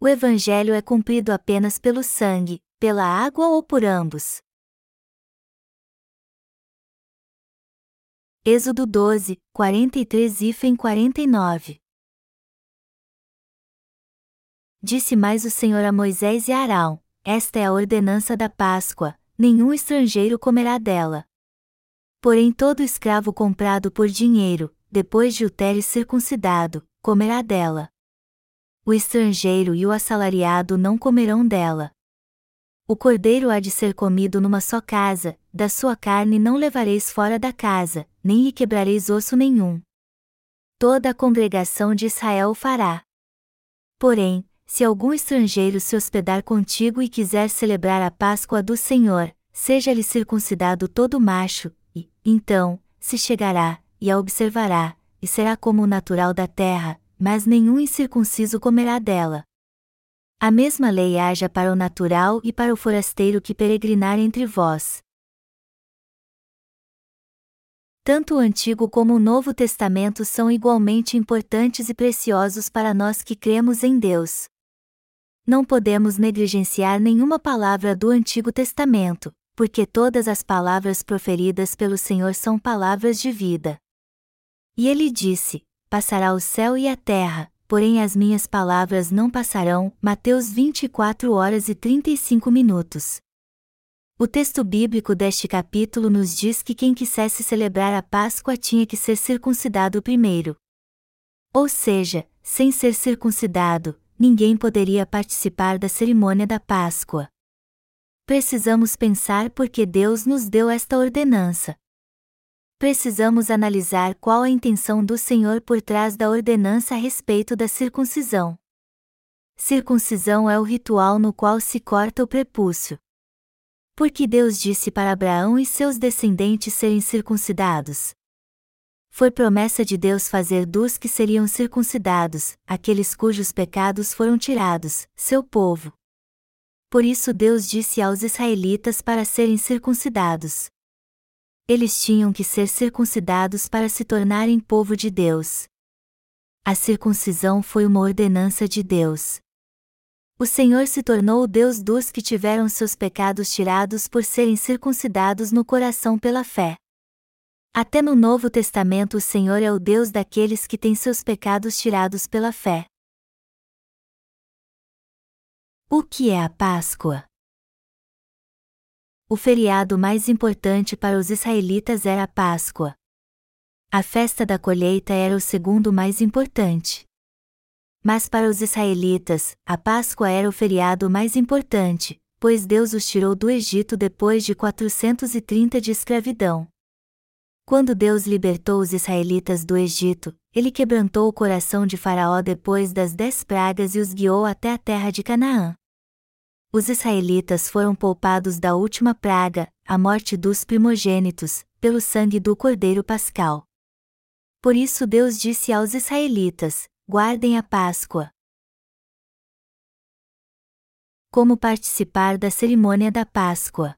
O Evangelho é cumprido apenas pelo sangue, pela água ou por ambos. Êxodo 12, 43 e 49 Disse mais o Senhor a Moisés e a Arão: Esta é a ordenança da Páscoa, nenhum estrangeiro comerá dela. Porém, todo escravo comprado por dinheiro, depois de o teres circuncidado, comerá dela. O estrangeiro e o assalariado não comerão dela. O cordeiro há de ser comido numa só casa, da sua carne não levareis fora da casa, nem lhe quebrareis osso nenhum. Toda a congregação de Israel o fará. Porém, se algum estrangeiro se hospedar contigo e quiser celebrar a Páscoa do Senhor, seja-lhe circuncidado todo macho, e, então, se chegará, e a observará, e será como o natural da terra, mas nenhum incircunciso comerá dela. A mesma lei haja para o natural e para o forasteiro que peregrinar entre vós. Tanto o Antigo como o Novo Testamento são igualmente importantes e preciosos para nós que cremos em Deus não podemos negligenciar nenhuma palavra do Antigo Testamento, porque todas as palavras proferidas pelo Senhor são palavras de vida. E ele disse: Passará o céu e a terra, porém as minhas palavras não passarão. Mateus 24 horas e 35 minutos. O texto bíblico deste capítulo nos diz que quem quisesse celebrar a Páscoa tinha que ser circuncidado primeiro. Ou seja, sem ser circuncidado, ninguém poderia participar da cerimônia da Páscoa. Precisamos pensar por que Deus nos deu esta ordenança. Precisamos analisar qual a intenção do Senhor por trás da ordenança a respeito da circuncisão. Circuncisão é o ritual no qual se corta o prepúcio. Porque Deus disse para Abraão e seus descendentes serem circuncidados foi promessa de Deus fazer dos que seriam circuncidados, aqueles cujos pecados foram tirados, seu povo. Por isso Deus disse aos israelitas para serem circuncidados. Eles tinham que ser circuncidados para se tornarem povo de Deus. A circuncisão foi uma ordenança de Deus. O Senhor se tornou o Deus dos que tiveram seus pecados tirados por serem circuncidados no coração pela fé. Até no Novo Testamento o Senhor é o Deus daqueles que têm seus pecados tirados pela fé. O que é a Páscoa? O feriado mais importante para os israelitas era a Páscoa. A festa da colheita era o segundo mais importante. Mas para os israelitas, a Páscoa era o feriado mais importante, pois Deus os tirou do Egito depois de 430 de escravidão. Quando Deus libertou os israelitas do Egito, ele quebrantou o coração de Faraó depois das dez pragas e os guiou até a terra de Canaã. Os israelitas foram poupados da última praga, a morte dos primogênitos, pelo sangue do Cordeiro Pascal. Por isso Deus disse aos israelitas: guardem a Páscoa. Como participar da cerimônia da Páscoa?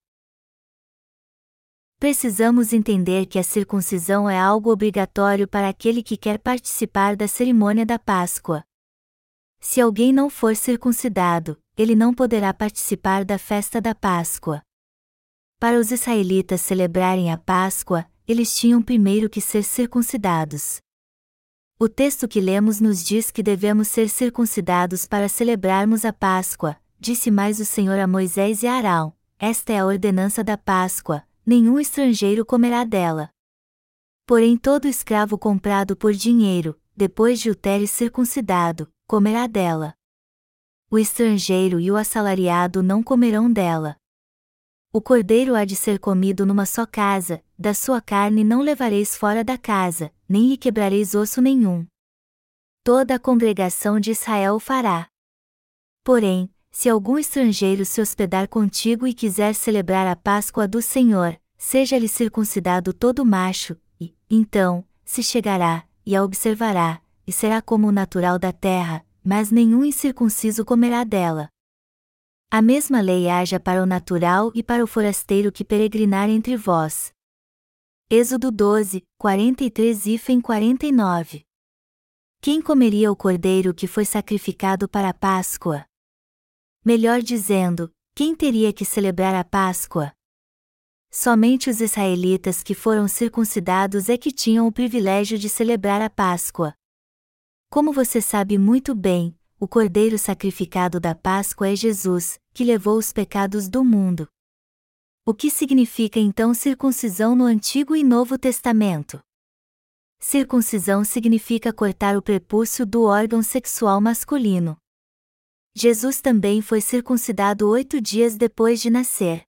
precisamos entender que a circuncisão é algo obrigatório para aquele que quer participar da cerimônia da Páscoa. Se alguém não for circuncidado, ele não poderá participar da festa da Páscoa. Para os israelitas celebrarem a Páscoa, eles tinham primeiro que ser circuncidados. O texto que lemos nos diz que devemos ser circuncidados para celebrarmos a Páscoa, disse mais o Senhor a Moisés e a Arão: Esta é a ordenança da Páscoa, nenhum estrangeiro comerá dela. Porém todo escravo comprado por dinheiro, depois de o teres circuncidado, comerá dela. O estrangeiro e o assalariado não comerão dela. O cordeiro há de ser comido numa só casa, da sua carne não levareis fora da casa, nem lhe quebrareis osso nenhum. Toda a congregação de Israel o fará. Porém, se algum estrangeiro se hospedar contigo e quiser celebrar a Páscoa do Senhor, seja-lhe circuncidado todo macho, e, então, se chegará, e a observará, e será como o natural da terra, mas nenhum incircunciso comerá dela. A mesma lei haja para o natural e para o forasteiro que peregrinar entre vós. Êxodo 12, 43 e 49 Quem comeria o cordeiro que foi sacrificado para a Páscoa? Melhor dizendo, quem teria que celebrar a Páscoa? Somente os israelitas que foram circuncidados é que tinham o privilégio de celebrar a Páscoa. Como você sabe muito bem, o cordeiro sacrificado da Páscoa é Jesus, que levou os pecados do mundo. O que significa então circuncisão no Antigo e Novo Testamento? Circuncisão significa cortar o prepúcio do órgão sexual masculino. Jesus também foi circuncidado oito dias depois de nascer.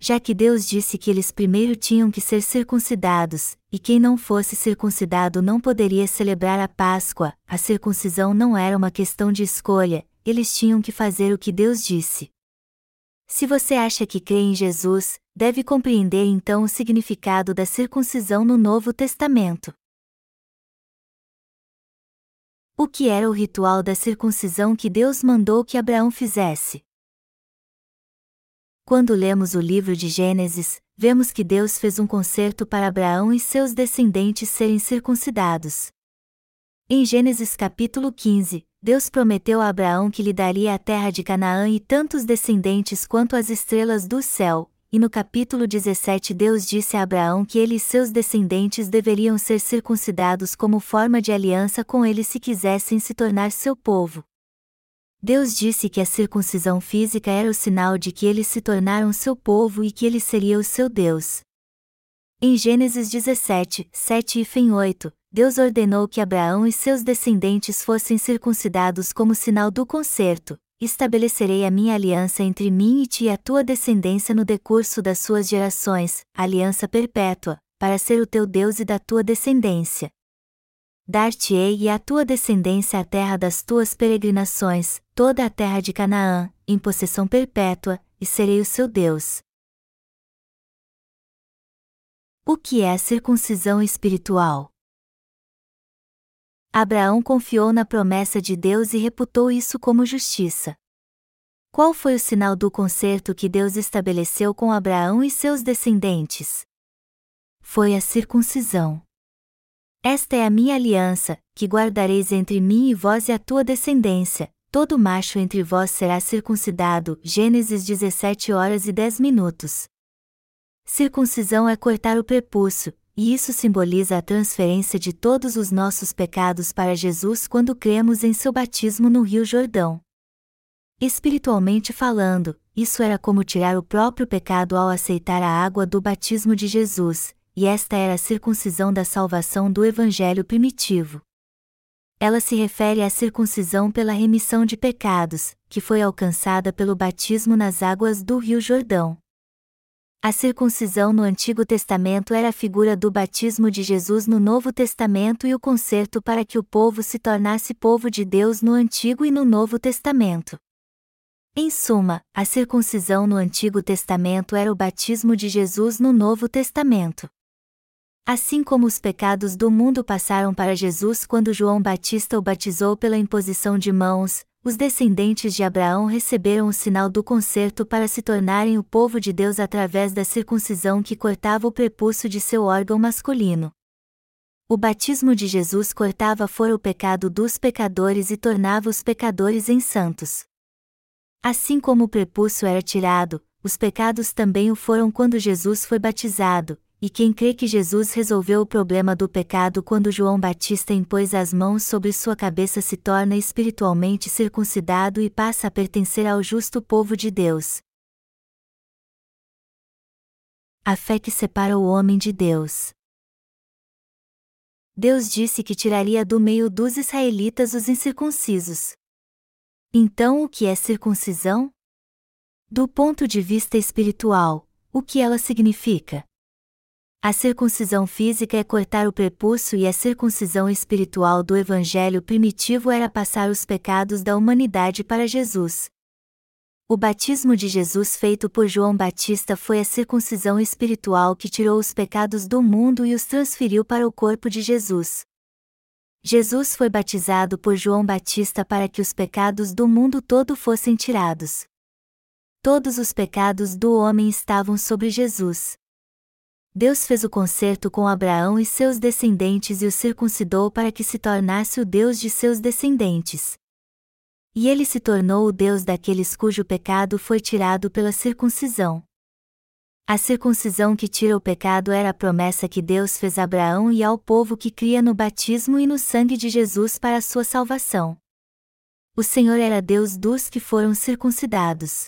Já que Deus disse que eles primeiro tinham que ser circuncidados, e quem não fosse circuncidado não poderia celebrar a Páscoa, a circuncisão não era uma questão de escolha, eles tinham que fazer o que Deus disse. Se você acha que crê em Jesus, deve compreender então o significado da circuncisão no Novo Testamento. O que era o ritual da circuncisão que Deus mandou que Abraão fizesse? Quando lemos o livro de Gênesis, vemos que Deus fez um concerto para Abraão e seus descendentes serem circuncidados. Em Gênesis capítulo 15, Deus prometeu a Abraão que lhe daria a terra de Canaã e tantos descendentes quanto as estrelas do céu, e no capítulo 17 Deus disse a Abraão que ele e seus descendentes deveriam ser circuncidados como forma de aliança com ele se quisessem se tornar seu povo. Deus disse que a circuncisão física era o sinal de que eles se tornaram seu povo e que ele seria o seu Deus. Em Gênesis 17, 7 e fim 8, Deus ordenou que Abraão e seus descendentes fossem circuncidados como sinal do concerto, estabelecerei a minha aliança entre mim e ti e a tua descendência no decurso das suas gerações, aliança perpétua, para ser o teu Deus e da tua descendência. Dar-te-ei e à tua descendência a terra das tuas peregrinações, toda a terra de Canaã, em possessão perpétua, e serei o seu Deus. O que é a circuncisão espiritual? Abraão confiou na promessa de Deus e reputou isso como justiça. Qual foi o sinal do concerto que Deus estabeleceu com Abraão e seus descendentes? Foi a circuncisão. Esta é a minha aliança, que guardareis entre mim e vós e a tua descendência. Todo macho entre vós será circuncidado. Gênesis 17 horas e 10 minutos. Circuncisão é cortar o prepúcio, e isso simboliza a transferência de todos os nossos pecados para Jesus quando cremos em seu batismo no Rio Jordão. Espiritualmente falando, isso era como tirar o próprio pecado ao aceitar a água do batismo de Jesus, e esta era a circuncisão da salvação do Evangelho primitivo. Ela se refere à circuncisão pela remissão de pecados, que foi alcançada pelo batismo nas águas do Rio Jordão. A circuncisão no Antigo Testamento era a figura do batismo de Jesus no Novo Testamento e o conserto para que o povo se tornasse povo de Deus no Antigo e no Novo Testamento. Em suma, a circuncisão no Antigo Testamento era o batismo de Jesus no Novo Testamento. Assim como os pecados do mundo passaram para Jesus quando João Batista o batizou pela imposição de mãos, os descendentes de Abraão receberam o sinal do concerto para se tornarem o povo de Deus através da circuncisão que cortava o prepúcio de seu órgão masculino. O batismo de Jesus cortava fora o pecado dos pecadores e tornava os pecadores em santos. Assim como o prepúcio era tirado, os pecados também o foram quando Jesus foi batizado, e quem crê que Jesus resolveu o problema do pecado quando João Batista impôs as mãos sobre sua cabeça se torna espiritualmente circuncidado e passa a pertencer ao justo povo de Deus. A fé que separa o homem de Deus. Deus disse que tiraria do meio dos israelitas os incircuncisos. Então, o que é circuncisão? Do ponto de vista espiritual, o que ela significa? A circuncisão física é cortar o prepúcio e a circuncisão espiritual do evangelho primitivo era passar os pecados da humanidade para Jesus. O batismo de Jesus feito por João Batista foi a circuncisão espiritual que tirou os pecados do mundo e os transferiu para o corpo de Jesus. Jesus foi batizado por João Batista para que os pecados do mundo todo fossem tirados. Todos os pecados do homem estavam sobre Jesus. Deus fez o concerto com Abraão e seus descendentes e o circuncidou para que se tornasse o Deus de seus descendentes. E ele se tornou o Deus daqueles cujo pecado foi tirado pela circuncisão. A circuncisão que tira o pecado era a promessa que Deus fez a Abraão e ao povo que cria no batismo e no sangue de Jesus para a sua salvação. O Senhor era Deus dos que foram circuncidados.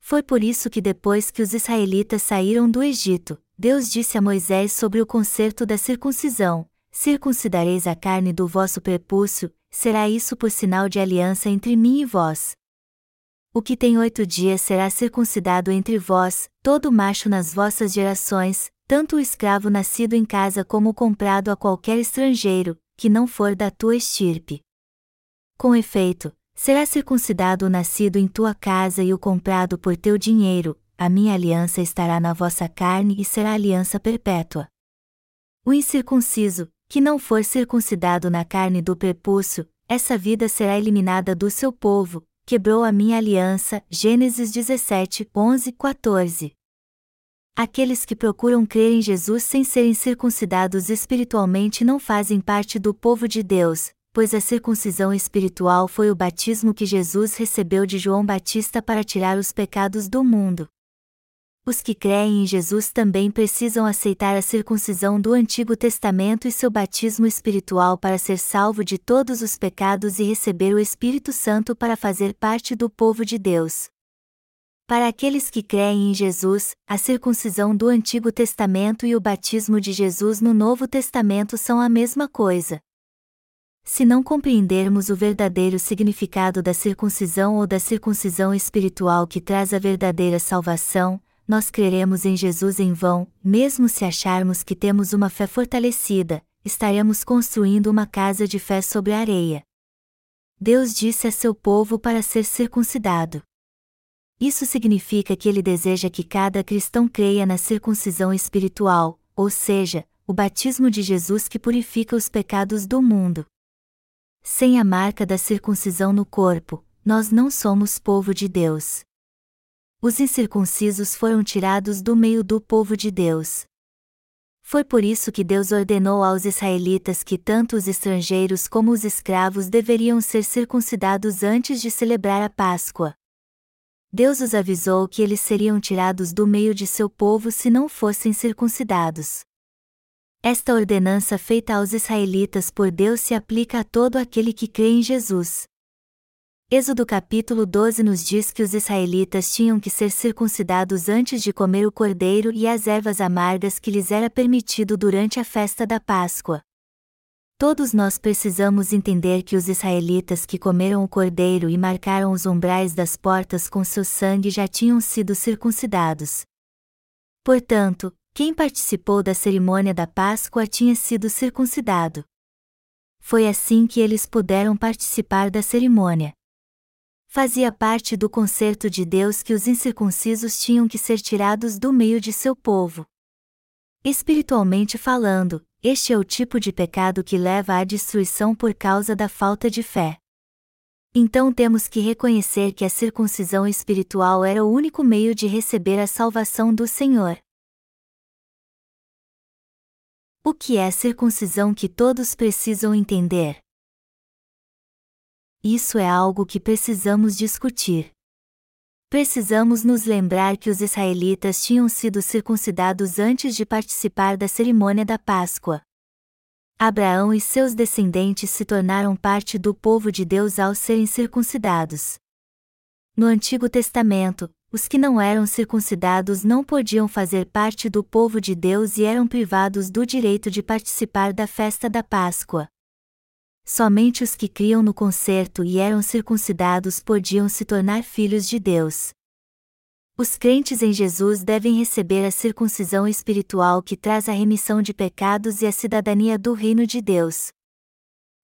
Foi por isso que depois que os israelitas saíram do Egito, Deus disse a Moisés sobre o concerto da circuncisão: Circuncidareis a carne do vosso prepúcio, será isso por sinal de aliança entre mim e vós. O que tem oito dias será circuncidado entre vós, todo macho nas vossas gerações, tanto o escravo nascido em casa como o comprado a qualquer estrangeiro, que não for da tua estirpe. Com efeito, será circuncidado o nascido em tua casa e o comprado por teu dinheiro, a minha aliança estará na vossa carne e será aliança perpétua. O incircunciso, que não for circuncidado na carne do prepúcio, essa vida será eliminada do seu povo, quebrou a minha aliança. Gênesis 17, 11, 14. Aqueles que procuram crer em Jesus sem serem circuncidados espiritualmente não fazem parte do povo de Deus, pois a circuncisão espiritual foi o batismo que Jesus recebeu de João Batista para tirar os pecados do mundo. Os que creem em Jesus também precisam aceitar a circuncisão do Antigo Testamento e seu batismo espiritual para ser salvo de todos os pecados e receber o Espírito Santo para fazer parte do povo de Deus. Para aqueles que creem em Jesus, a circuncisão do Antigo Testamento e o batismo de Jesus no Novo Testamento são a mesma coisa. Se não compreendermos o verdadeiro significado da circuncisão ou da circuncisão espiritual que traz a verdadeira salvação, nós creremos em Jesus em vão, mesmo se acharmos que temos uma fé fortalecida, estaremos construindo uma casa de fé sobre a areia. Deus disse a seu povo para ser circuncidado. Isso significa que ele deseja que cada cristão creia na circuncisão espiritual, ou seja, o batismo de Jesus que purifica os pecados do mundo. Sem a marca da circuncisão no corpo, nós não somos povo de Deus os incircuncisos foram tirados do meio do povo de Deus. Foi por isso que Deus ordenou aos israelitas que tanto os estrangeiros como os escravos deveriam ser circuncidados antes de celebrar a Páscoa. Deus os avisou que eles seriam tirados do meio de seu povo se não fossem circuncidados. Esta ordenança feita aos israelitas por Deus se aplica a todo aquele que crê em Jesus. Êxodo capítulo 12 nos diz que os israelitas tinham que ser circuncidados antes de comer o cordeiro e as ervas amargas que lhes era permitido durante a festa da Páscoa. Todos nós precisamos entender que os israelitas que comeram o cordeiro e marcaram os umbrais das portas com seu sangue já tinham sido circuncidados. Portanto, quem participou da cerimônia da Páscoa tinha sido circuncidado. Foi assim que eles puderam participar da cerimônia fazia parte do concerto de Deus que os incircuncisos tinham que ser tirados do meio de seu povo. Espiritualmente falando, este é o tipo de pecado que leva à destruição por causa da falta de fé. Então temos que reconhecer que a circuncisão espiritual era o único meio de receber a salvação do Senhor. O que é a circuncisão que todos precisam entender? Isso é algo que precisamos discutir. Precisamos nos lembrar que os israelitas tinham sido circuncidados antes de participar da cerimônia da Páscoa. Abraão e seus descendentes se tornaram parte do povo de Deus ao serem circuncidados. No Antigo Testamento, os que não eram circuncidados não podiam fazer parte do povo de Deus e eram privados do direito de participar da festa da Páscoa. Somente os que criam no concerto e eram circuncidados podiam se tornar filhos de Deus. Os crentes em Jesus devem receber a circuncisão espiritual que traz a remissão de pecados e a cidadania do reino de Deus.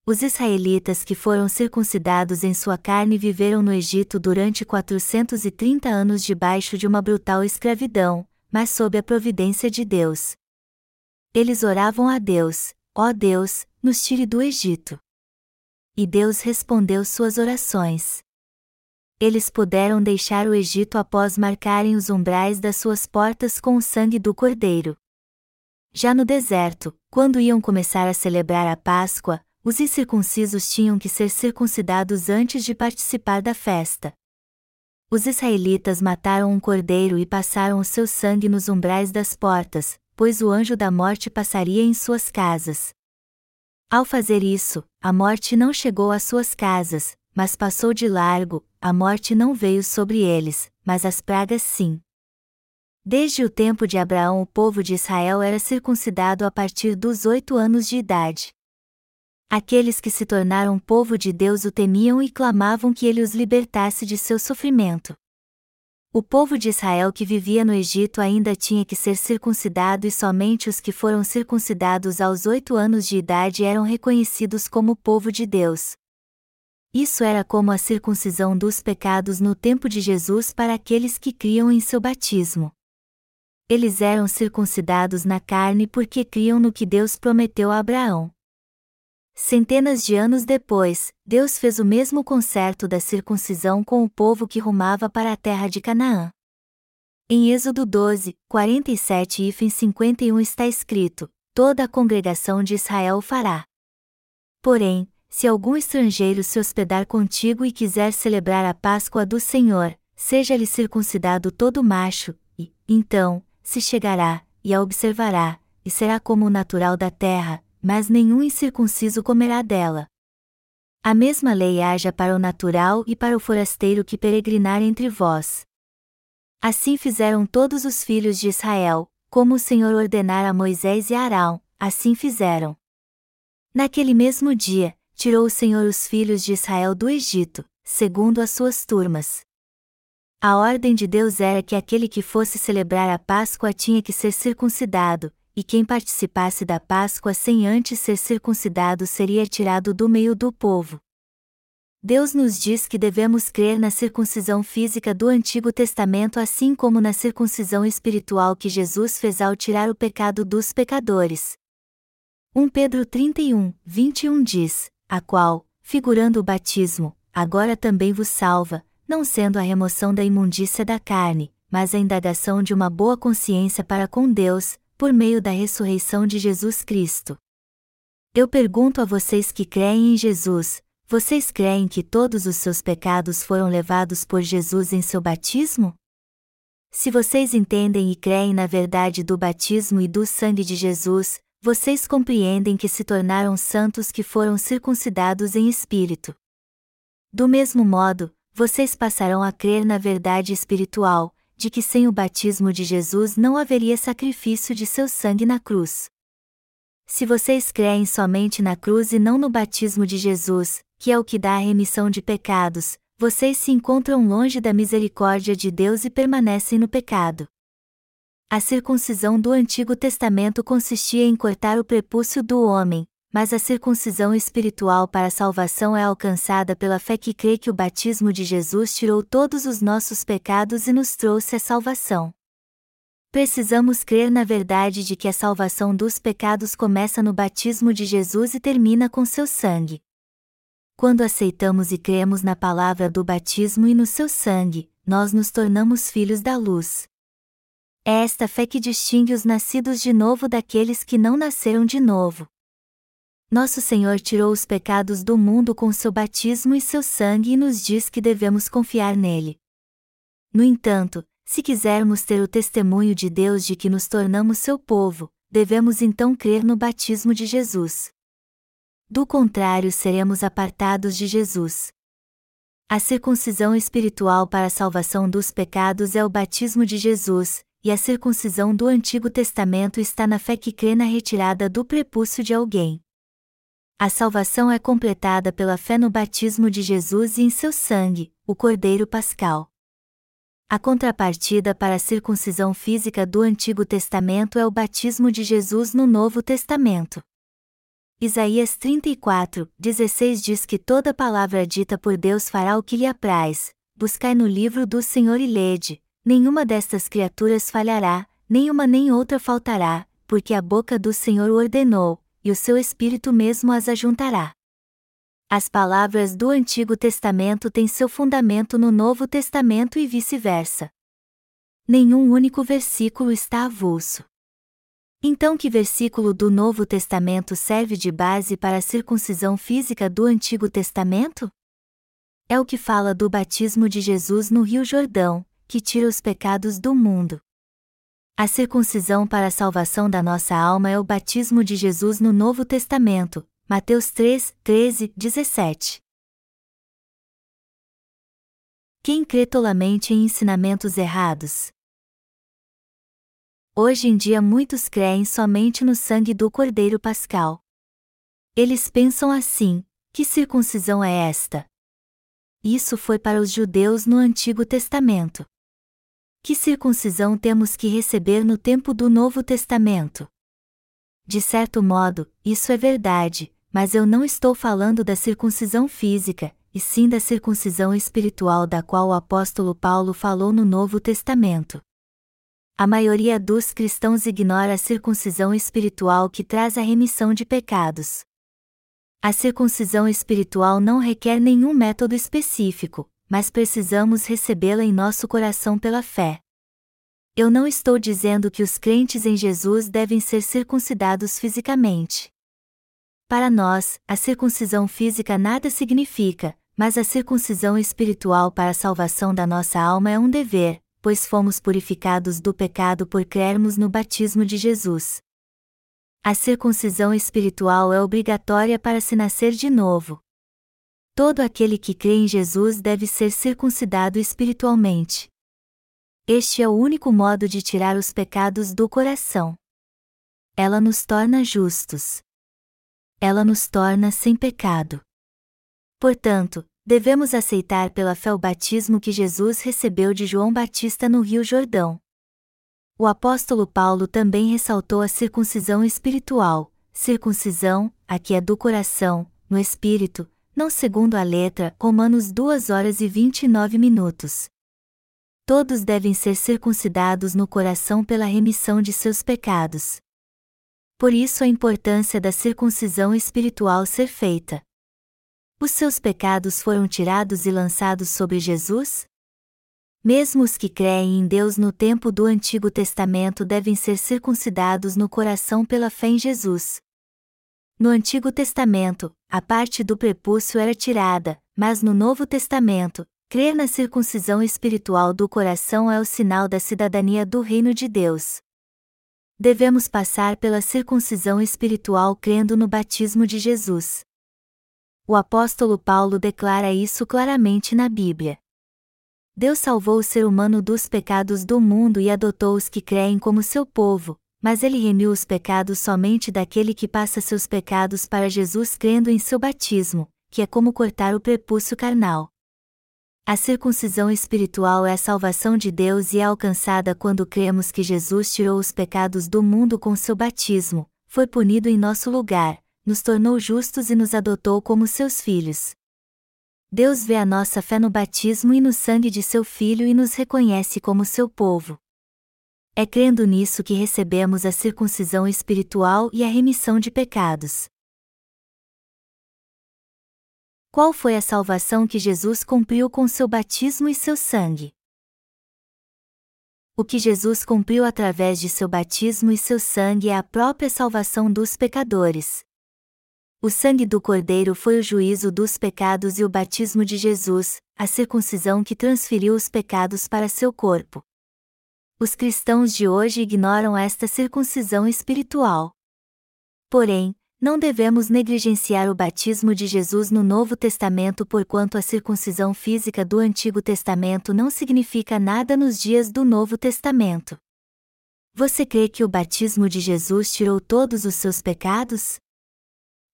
Os israelitas que foram circuncidados em sua carne viveram no Egito durante 430 anos debaixo de uma brutal escravidão, mas sob a providência de Deus. Eles oravam a Deus: Ó Deus, nos tire do Egito e Deus respondeu suas orações. Eles puderam deixar o Egito após marcarem os umbrais das suas portas com o sangue do Cordeiro. Já no deserto, quando iam começar a celebrar a Páscoa, os incircuncisos tinham que ser circuncidados antes de participar da festa. Os israelitas mataram um cordeiro e passaram o seu sangue nos umbrais das portas, pois o anjo da morte passaria em suas casas. Ao fazer isso, a morte não chegou às suas casas, mas passou de largo, a morte não veio sobre eles, mas as pragas sim. Desde o tempo de Abraão, o povo de Israel era circuncidado a partir dos oito anos de idade. Aqueles que se tornaram povo de Deus o temiam e clamavam que ele os libertasse de seu sofrimento. O povo de Israel que vivia no Egito ainda tinha que ser circuncidado e somente os que foram circuncidados aos oito anos de idade eram reconhecidos como povo de Deus. Isso era como a circuncisão dos pecados no tempo de Jesus para aqueles que criam em seu batismo. Eles eram circuncidados na carne porque criam no que Deus prometeu a Abraão. Centenas de anos depois, Deus fez o mesmo concerto da circuncisão com o povo que rumava para a terra de Canaã. Em Êxodo 12, 47 e 51 está escrito: Toda a congregação de Israel o fará. Porém, se algum estrangeiro se hospedar contigo e quiser celebrar a Páscoa do Senhor, seja-lhe circuncidado todo macho, e, então, se chegará, e a observará, e será como o natural da terra, mas nenhum incircunciso comerá dela. A mesma lei haja para o natural e para o forasteiro que peregrinar entre vós. Assim fizeram todos os filhos de Israel, como o Senhor ordenara a Moisés e a Arão, assim fizeram. Naquele mesmo dia, tirou o Senhor os filhos de Israel do Egito, segundo as suas turmas. A ordem de Deus era que aquele que fosse celebrar a Páscoa tinha que ser circuncidado, e quem participasse da Páscoa sem antes ser circuncidado seria tirado do meio do povo. Deus nos diz que devemos crer na circuncisão física do Antigo Testamento assim como na circuncisão espiritual que Jesus fez ao tirar o pecado dos pecadores. 1 Pedro 31, 21 diz: A qual, figurando o batismo, agora também vos salva, não sendo a remoção da imundícia da carne, mas a indagação de uma boa consciência para com Deus, por meio da ressurreição de Jesus Cristo. Eu pergunto a vocês que creem em Jesus: vocês creem que todos os seus pecados foram levados por Jesus em seu batismo? Se vocês entendem e creem na verdade do batismo e do sangue de Jesus, vocês compreendem que se tornaram santos que foram circuncidados em espírito. Do mesmo modo, vocês passarão a crer na verdade espiritual, de que sem o batismo de Jesus não haveria sacrifício de seu sangue na cruz. Se vocês creem somente na cruz e não no batismo de Jesus, que é o que dá a remissão de pecados, vocês se encontram longe da misericórdia de Deus e permanecem no pecado. A circuncisão do Antigo Testamento consistia em cortar o prepúcio do homem, mas a circuncisão espiritual para a salvação é alcançada pela fé que crê que o batismo de Jesus tirou todos os nossos pecados e nos trouxe a salvação. Precisamos crer na verdade de que a salvação dos pecados começa no batismo de Jesus e termina com seu sangue. Quando aceitamos e cremos na palavra do batismo e no seu sangue, nós nos tornamos filhos da luz. É esta fé que distingue os nascidos de novo daqueles que não nasceram de novo. Nosso Senhor tirou os pecados do mundo com seu batismo e seu sangue e nos diz que devemos confiar nele. No entanto, se quisermos ter o testemunho de Deus de que nos tornamos seu povo, devemos então crer no batismo de Jesus. Do contrário, seremos apartados de Jesus. A circuncisão espiritual para a salvação dos pecados é o batismo de Jesus, e a circuncisão do Antigo Testamento está na fé que crê na retirada do prepúcio de alguém. A salvação é completada pela fé no batismo de Jesus e em seu sangue, o Cordeiro Pascal. A contrapartida para a circuncisão física do Antigo Testamento é o batismo de Jesus no Novo Testamento. Isaías 34, 16 diz que toda palavra dita por Deus fará o que lhe apraz, buscai no livro do Senhor e lede, nenhuma destas criaturas falhará, nenhuma nem outra faltará, porque a boca do Senhor ordenou, e o seu Espírito mesmo as ajuntará. As palavras do Antigo Testamento têm seu fundamento no Novo Testamento e vice-versa. Nenhum único versículo está avulso. Então, que versículo do Novo Testamento serve de base para a circuncisão física do Antigo Testamento? É o que fala do batismo de Jesus no Rio Jordão, que tira os pecados do mundo. A circuncisão para a salvação da nossa alma é o batismo de Jesus no Novo Testamento, Mateus 3, 13, 17. Quem crê tolamente em ensinamentos errados? Hoje em dia muitos creem somente no sangue do Cordeiro Pascal. Eles pensam assim: que circuncisão é esta? Isso foi para os judeus no Antigo Testamento. Que circuncisão temos que receber no tempo do Novo Testamento? De certo modo, isso é verdade, mas eu não estou falando da circuncisão física, e sim da circuncisão espiritual da qual o apóstolo Paulo falou no Novo Testamento. A maioria dos cristãos ignora a circuncisão espiritual que traz a remissão de pecados. A circuncisão espiritual não requer nenhum método específico, mas precisamos recebê-la em nosso coração pela fé. Eu não estou dizendo que os crentes em Jesus devem ser circuncidados fisicamente. Para nós, a circuncisão física nada significa, mas a circuncisão espiritual para a salvação da nossa alma é um dever, pois fomos purificados do pecado por crermos no batismo de Jesus. A circuncisão espiritual é obrigatória para se nascer de novo. Todo aquele que crê em Jesus deve ser circuncidado espiritualmente. Este é o único modo de tirar os pecados do coração. Ela nos torna justos. Ela nos torna sem pecado. Portanto, devemos aceitar pela fé o batismo que Jesus recebeu de João Batista no Rio Jordão. O apóstolo Paulo também ressaltou a circuncisão espiritual, circuncisão, a que é do coração, no espírito, não segundo a letra, Romanos 2 horas e 29 minutos. Todos devem ser circuncidados no coração pela remissão de seus pecados. Por isso a importância da circuncisão espiritual ser feita. Os seus pecados foram tirados e lançados sobre Jesus? Mesmo os que creem em Deus no tempo do Antigo Testamento devem ser circuncidados no coração pela fé em Jesus. No Antigo Testamento, a parte do prepúcio era tirada, mas no Novo Testamento, crer na circuncisão espiritual do coração é o sinal da cidadania do Reino de Deus. Devemos passar pela circuncisão espiritual crendo no batismo de Jesus. O apóstolo Paulo declara isso claramente na Bíblia. Deus salvou o ser humano dos pecados do mundo e adotou os que creem como seu povo, mas ele remiu os pecados somente daquele que passa seus pecados para Jesus crendo em seu batismo, que é como cortar o prepúcio carnal. A circuncisão espiritual é a salvação de Deus e é alcançada quando cremos que Jesus tirou os pecados do mundo com seu batismo, foi punido em nosso lugar, nos tornou justos e nos adotou como seus filhos. Deus vê a nossa fé no batismo e no sangue de seu Filho e nos reconhece como seu povo. É crendo nisso que recebemos a circuncisão espiritual e a remissão de pecados. Qual foi a salvação que Jesus cumpriu com seu batismo e seu sangue? O que Jesus cumpriu através de seu batismo e seu sangue é a própria salvação dos pecadores. O sangue do Cordeiro foi o juízo dos pecados e o batismo de Jesus, a circuncisão que transferiu os pecados para seu corpo. Os cristãos de hoje ignoram esta circuncisão espiritual. Porém, não devemos negligenciar o batismo de Jesus no Novo Testamento porquanto a circuncisão física do Antigo Testamento não significa nada nos dias do Novo Testamento. Você crê que o batismo de Jesus tirou todos os seus pecados?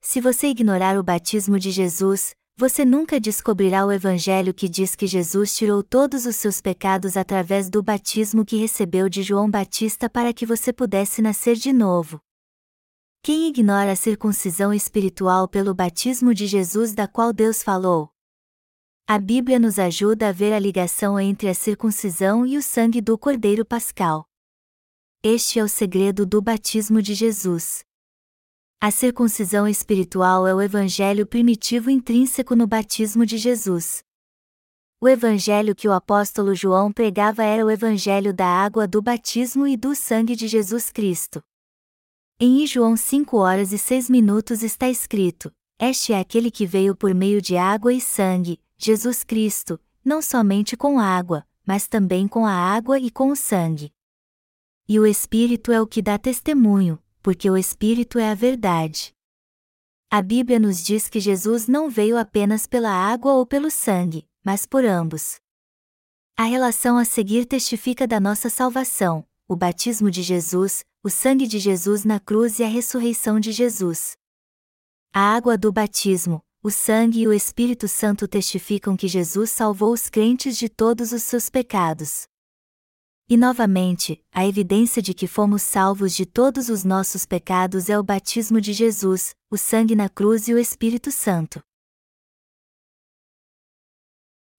Se você ignorar o batismo de Jesus, você nunca descobrirá o Evangelho que diz que Jesus tirou todos os seus pecados através do batismo que recebeu de João Batista para que você pudesse nascer de novo. Quem ignora a circuncisão espiritual pelo batismo de Jesus da qual Deus falou? A Bíblia nos ajuda a ver a ligação entre a circuncisão e o sangue do Cordeiro Pascal. Este é o segredo do batismo de Jesus. A circuncisão espiritual é o evangelho primitivo intrínseco no batismo de Jesus. O evangelho que o apóstolo João pregava era o evangelho da água do batismo e do sangue de Jesus Cristo. Em João 5 horas e 6 minutos está escrito: Este é aquele que veio por meio de água e sangue, Jesus Cristo, não somente com água, mas também com a água e com o sangue. E o Espírito é o que dá testemunho, porque o Espírito é a verdade. A Bíblia nos diz que Jesus não veio apenas pela água ou pelo sangue, mas por ambos. A relação a seguir testifica da nossa salvação, o batismo de Jesus, o sangue de Jesus na cruz e a ressurreição de Jesus. A água do batismo, o sangue e o Espírito Santo testificam que Jesus salvou os crentes de todos os seus pecados. E novamente, a evidência de que fomos salvos de todos os nossos pecados é o batismo de Jesus, o sangue na cruz e o Espírito Santo.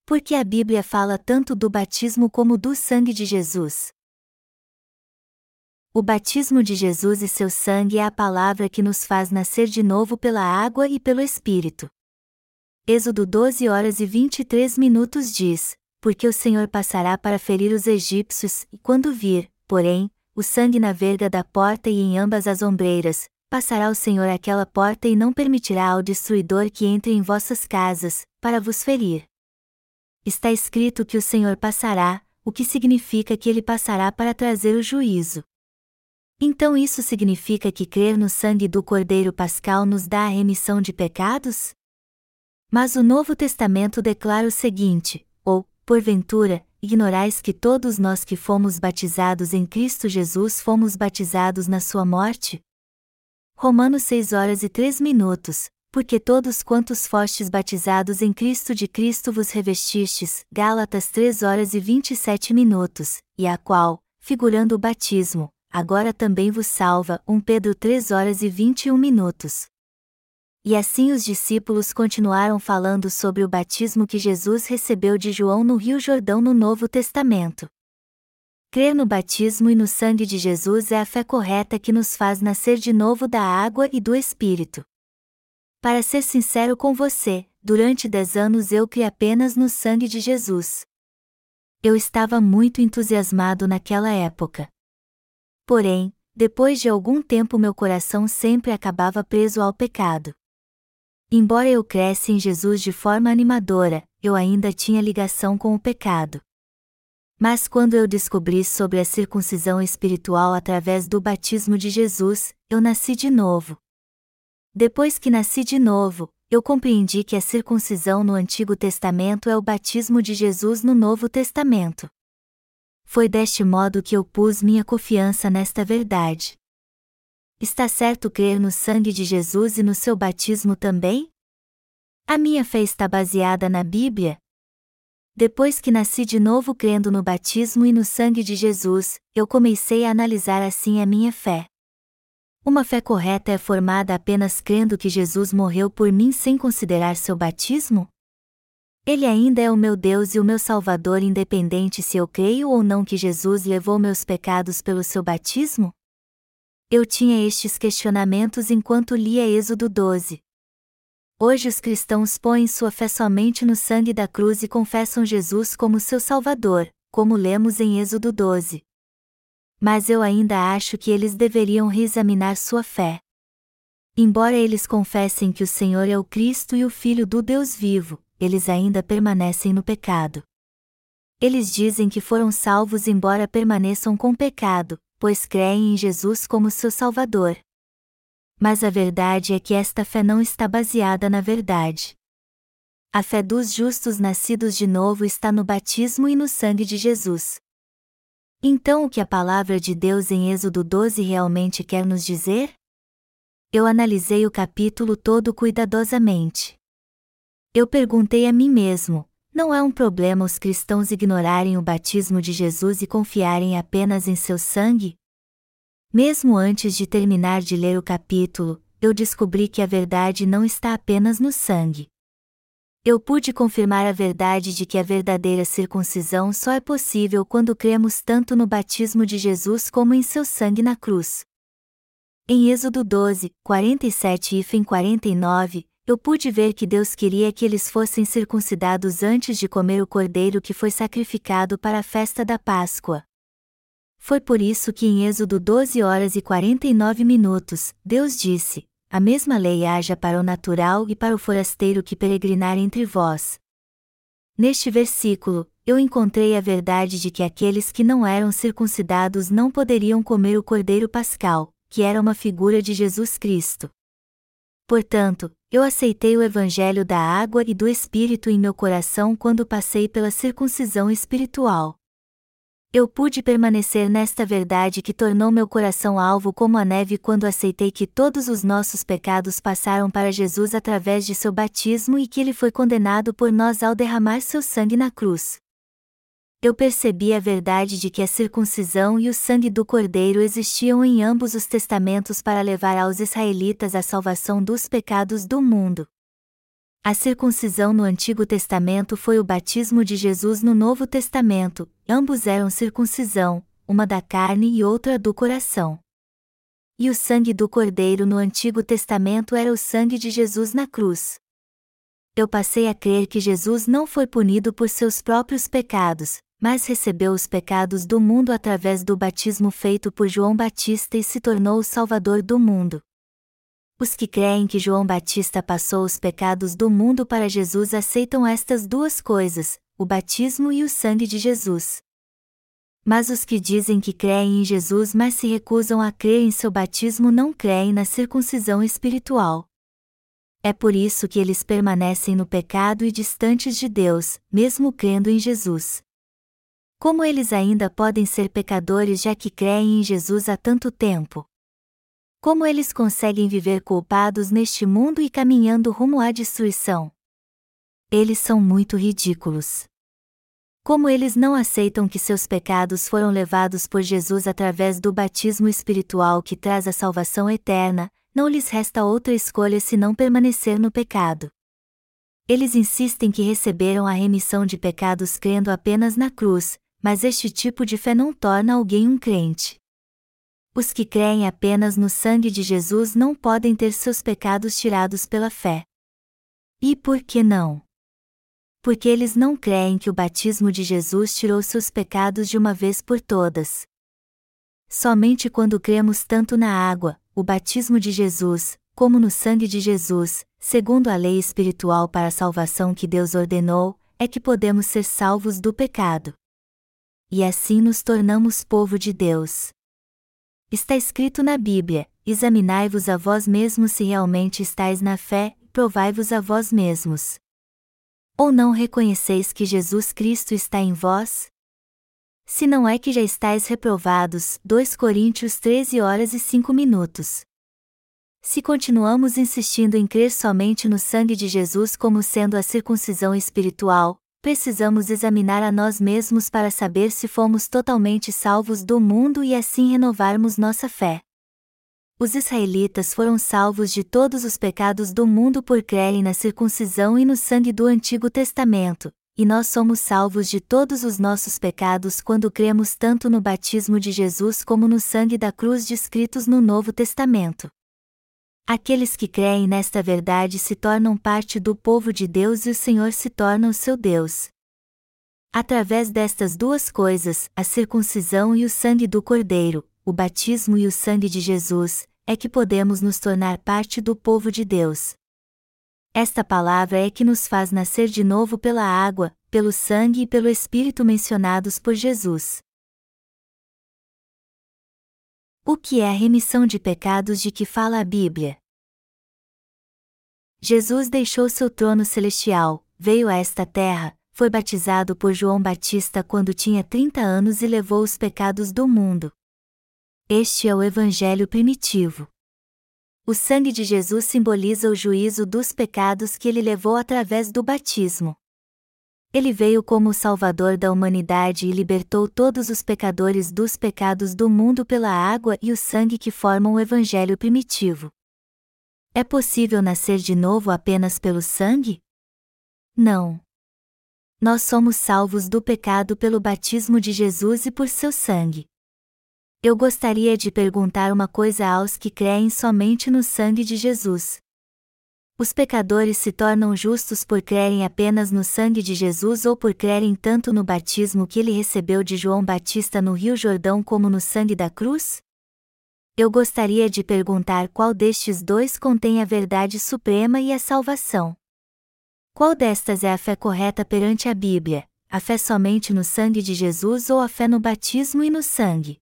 Por que a Bíblia fala tanto do batismo como do sangue de Jesus? O batismo de Jesus e seu sangue é a palavra que nos faz nascer de novo pela água e pelo Espírito. Êxodo 12 horas e 23 minutos diz: porque o Senhor passará para ferir os egípcios, e quando vir, porém, o sangue na verga da porta e em ambas as ombreiras, passará o Senhor aquela porta e não permitirá ao destruidor que entre em vossas casas, para vos ferir. Está escrito que o Senhor passará, o que significa que ele passará para trazer o juízo. Então isso significa que crer no sangue do Cordeiro Pascal nos dá a remissão de pecados? Mas o Novo Testamento declara o seguinte: porventura, ignorais que todos nós que fomos batizados em Cristo Jesus fomos batizados na sua morte? Romanos 6 horas e 3 minutos, porque todos quantos fostes batizados em Cristo de Cristo vos revestistes, Gálatas 3 horas e 27 minutos, e a qual, figurando o batismo, agora também vos salva, 1 Pedro 3 horas e 21 minutos. E assim os discípulos continuaram falando sobre o batismo que Jesus recebeu de João no Rio Jordão no Novo Testamento. Crer no batismo e no sangue de Jesus é a fé correta que nos faz nascer de novo da água e do Espírito. Para ser sincero com você, durante dez anos eu criei apenas no sangue de Jesus. Eu estava muito entusiasmado naquela época. Porém, depois de algum tempo meu coração sempre acabava preso ao pecado. Embora eu cresce em Jesus de forma animadora, eu ainda tinha ligação com o pecado. Mas quando eu descobri sobre a circuncisão espiritual através do batismo de Jesus, eu nasci de novo. Depois que nasci de novo, eu compreendi que a circuncisão no Antigo Testamento é o batismo de Jesus no Novo Testamento. Foi deste modo que eu pus minha confiança nesta verdade. Está certo crer no sangue de Jesus e no seu batismo também? A minha fé está baseada na Bíblia? Depois que nasci de novo crendo no batismo e no sangue de Jesus, eu comecei a analisar assim a minha fé. Uma fé correta é formada apenas crendo que Jesus morreu por mim sem considerar seu batismo? Ele ainda é o meu Deus e o meu Salvador, independente se eu creio ou não que Jesus levou meus pecados pelo seu batismo? Eu tinha estes questionamentos enquanto lia Êxodo 12. Hoje os cristãos põem sua fé somente no sangue da cruz e confessam Jesus como seu Salvador, como lemos em Êxodo 12. Mas eu ainda acho que eles deveriam reexaminar sua fé. Embora eles confessem que o Senhor é o Cristo e o Filho do Deus vivo, eles ainda permanecem no pecado. Eles dizem que foram salvos embora permaneçam com pecado, pois creem em Jesus como seu Salvador. Mas a verdade é que esta fé não está baseada na verdade. A fé dos justos nascidos de novo está no batismo e no sangue de Jesus. Então, o que a palavra de Deus em Êxodo 12 realmente quer nos dizer? Eu analisei o capítulo todo cuidadosamente. Eu perguntei a mim mesmo: não é um problema os cristãos ignorarem o batismo de Jesus e confiarem apenas em seu sangue? Mesmo antes de terminar de ler o capítulo, eu descobri que a verdade não está apenas no sangue. Eu pude confirmar a verdade de que a verdadeira circuncisão só é possível quando cremos tanto no batismo de Jesus como em seu sangue na cruz. Em Êxodo 12, 47 e 49, eu pude ver que Deus queria que eles fossem circuncidados antes de comer o cordeiro que foi sacrificado para a festa da Páscoa. Foi por isso que em Êxodo 12 horas e 49 minutos, Deus disse: A mesma lei haja para o natural e para o forasteiro que peregrinar entre vós. Neste versículo, eu encontrei a verdade de que aqueles que não eram circuncidados não poderiam comer o cordeiro pascal, que era uma figura de Jesus Cristo. Portanto, eu aceitei o Evangelho da água e do Espírito em meu coração quando passei pela circuncisão espiritual. Eu pude permanecer nesta verdade que tornou meu coração alvo como a neve quando aceitei que todos os nossos pecados passaram para Jesus através de seu batismo e que ele foi condenado por nós ao derramar seu sangue na cruz. Eu percebi a verdade de que a circuncisão e o sangue do Cordeiro existiam em ambos os testamentos para levar aos israelitas a salvação dos pecados do mundo. A circuncisão no Antigo Testamento foi o batismo de Jesus no Novo Testamento, ambos eram circuncisão, uma da carne e outra do coração. E o sangue do Cordeiro no Antigo Testamento era o sangue de Jesus na cruz. Eu passei a crer que Jesus não foi punido por seus próprios pecados, mas recebeu os pecados do mundo através do batismo feito por João Batista e se tornou o Salvador do mundo. Os que creem que João Batista passou os pecados do mundo para Jesus aceitam estas duas coisas, o batismo e o sangue de Jesus. Mas os que dizem que creem em Jesus mas se recusam a crer em seu batismo não creem na circuncisão espiritual. É por isso que eles permanecem no pecado e distantes de Deus, mesmo crendo em Jesus. Como eles ainda podem ser pecadores já que creem em Jesus há tanto tempo? Como eles conseguem viver culpados neste mundo e caminhando rumo à destruição? Eles são muito ridículos. Como eles não aceitam que seus pecados foram levados por Jesus através do batismo espiritual que traz a salvação eterna, não lhes resta outra escolha senão permanecer no pecado. Eles insistem que receberam a remissão de pecados crendo apenas na cruz, mas este tipo de fé não torna alguém um crente. Os que creem apenas no sangue de Jesus não podem ter seus pecados tirados pela fé. E por que não? Porque eles não creem que o batismo de Jesus tirou seus pecados de uma vez por todas. Somente quando cremos tanto na água, o batismo de Jesus, como no sangue de Jesus, segundo a lei espiritual para a salvação que Deus ordenou, é que podemos ser salvos do pecado. E assim nos tornamos povo de Deus. Está escrito na Bíblia: examinai-vos a vós mesmos se realmente estáis na fé, provai-vos a vós mesmos. Ou não reconheceis que Jesus Cristo está em vós? Se não é que já estáis reprovados, 2 Coríntios 13 horas e 5 minutos. Se continuamos insistindo em crer somente no sangue de Jesus como sendo a circuncisão espiritual, precisamos examinar a nós mesmos para saber se fomos totalmente salvos do mundo e assim renovarmos nossa fé. Os israelitas foram salvos de todos os pecados do mundo por crerem na circuncisão e no sangue do Antigo Testamento, e nós somos salvos de todos os nossos pecados quando cremos tanto no batismo de Jesus como no sangue da cruz descritos no Novo Testamento. Aqueles que creem nesta verdade se tornam parte do povo de Deus e o Senhor se torna o seu Deus. Através destas duas coisas, a circuncisão e o sangue do Cordeiro, o batismo e o sangue de Jesus, é que podemos nos tornar parte do povo de Deus. Esta palavra é que nos faz nascer de novo pela água, pelo sangue e pelo Espírito mencionados por Jesus. O que é a remissão de pecados de que fala a Bíblia? Jesus deixou seu trono celestial, veio a esta terra, foi batizado por João Batista quando tinha 30 anos e levou os pecados do mundo. Este é o Evangelho primitivo. O sangue de Jesus simboliza o juízo dos pecados que ele levou através do batismo. Ele veio como o Salvador da humanidade e libertou todos os pecadores dos pecados do mundo pela água e o sangue que formam o Evangelho primitivo. É possível nascer de novo apenas pelo sangue? Não. Nós somos salvos do pecado pelo batismo de Jesus e por seu sangue. Eu gostaria de perguntar uma coisa aos que creem somente no sangue de Jesus. Os pecadores se tornam justos por crerem apenas no sangue de Jesus ou por crerem tanto no batismo que ele recebeu de João Batista no Rio Jordão como no sangue da cruz? Eu gostaria de perguntar qual destes dois contém a verdade suprema e a salvação. Qual destas é a fé correta perante a Bíblia? A fé somente no sangue de Jesus ou a fé no batismo e no sangue?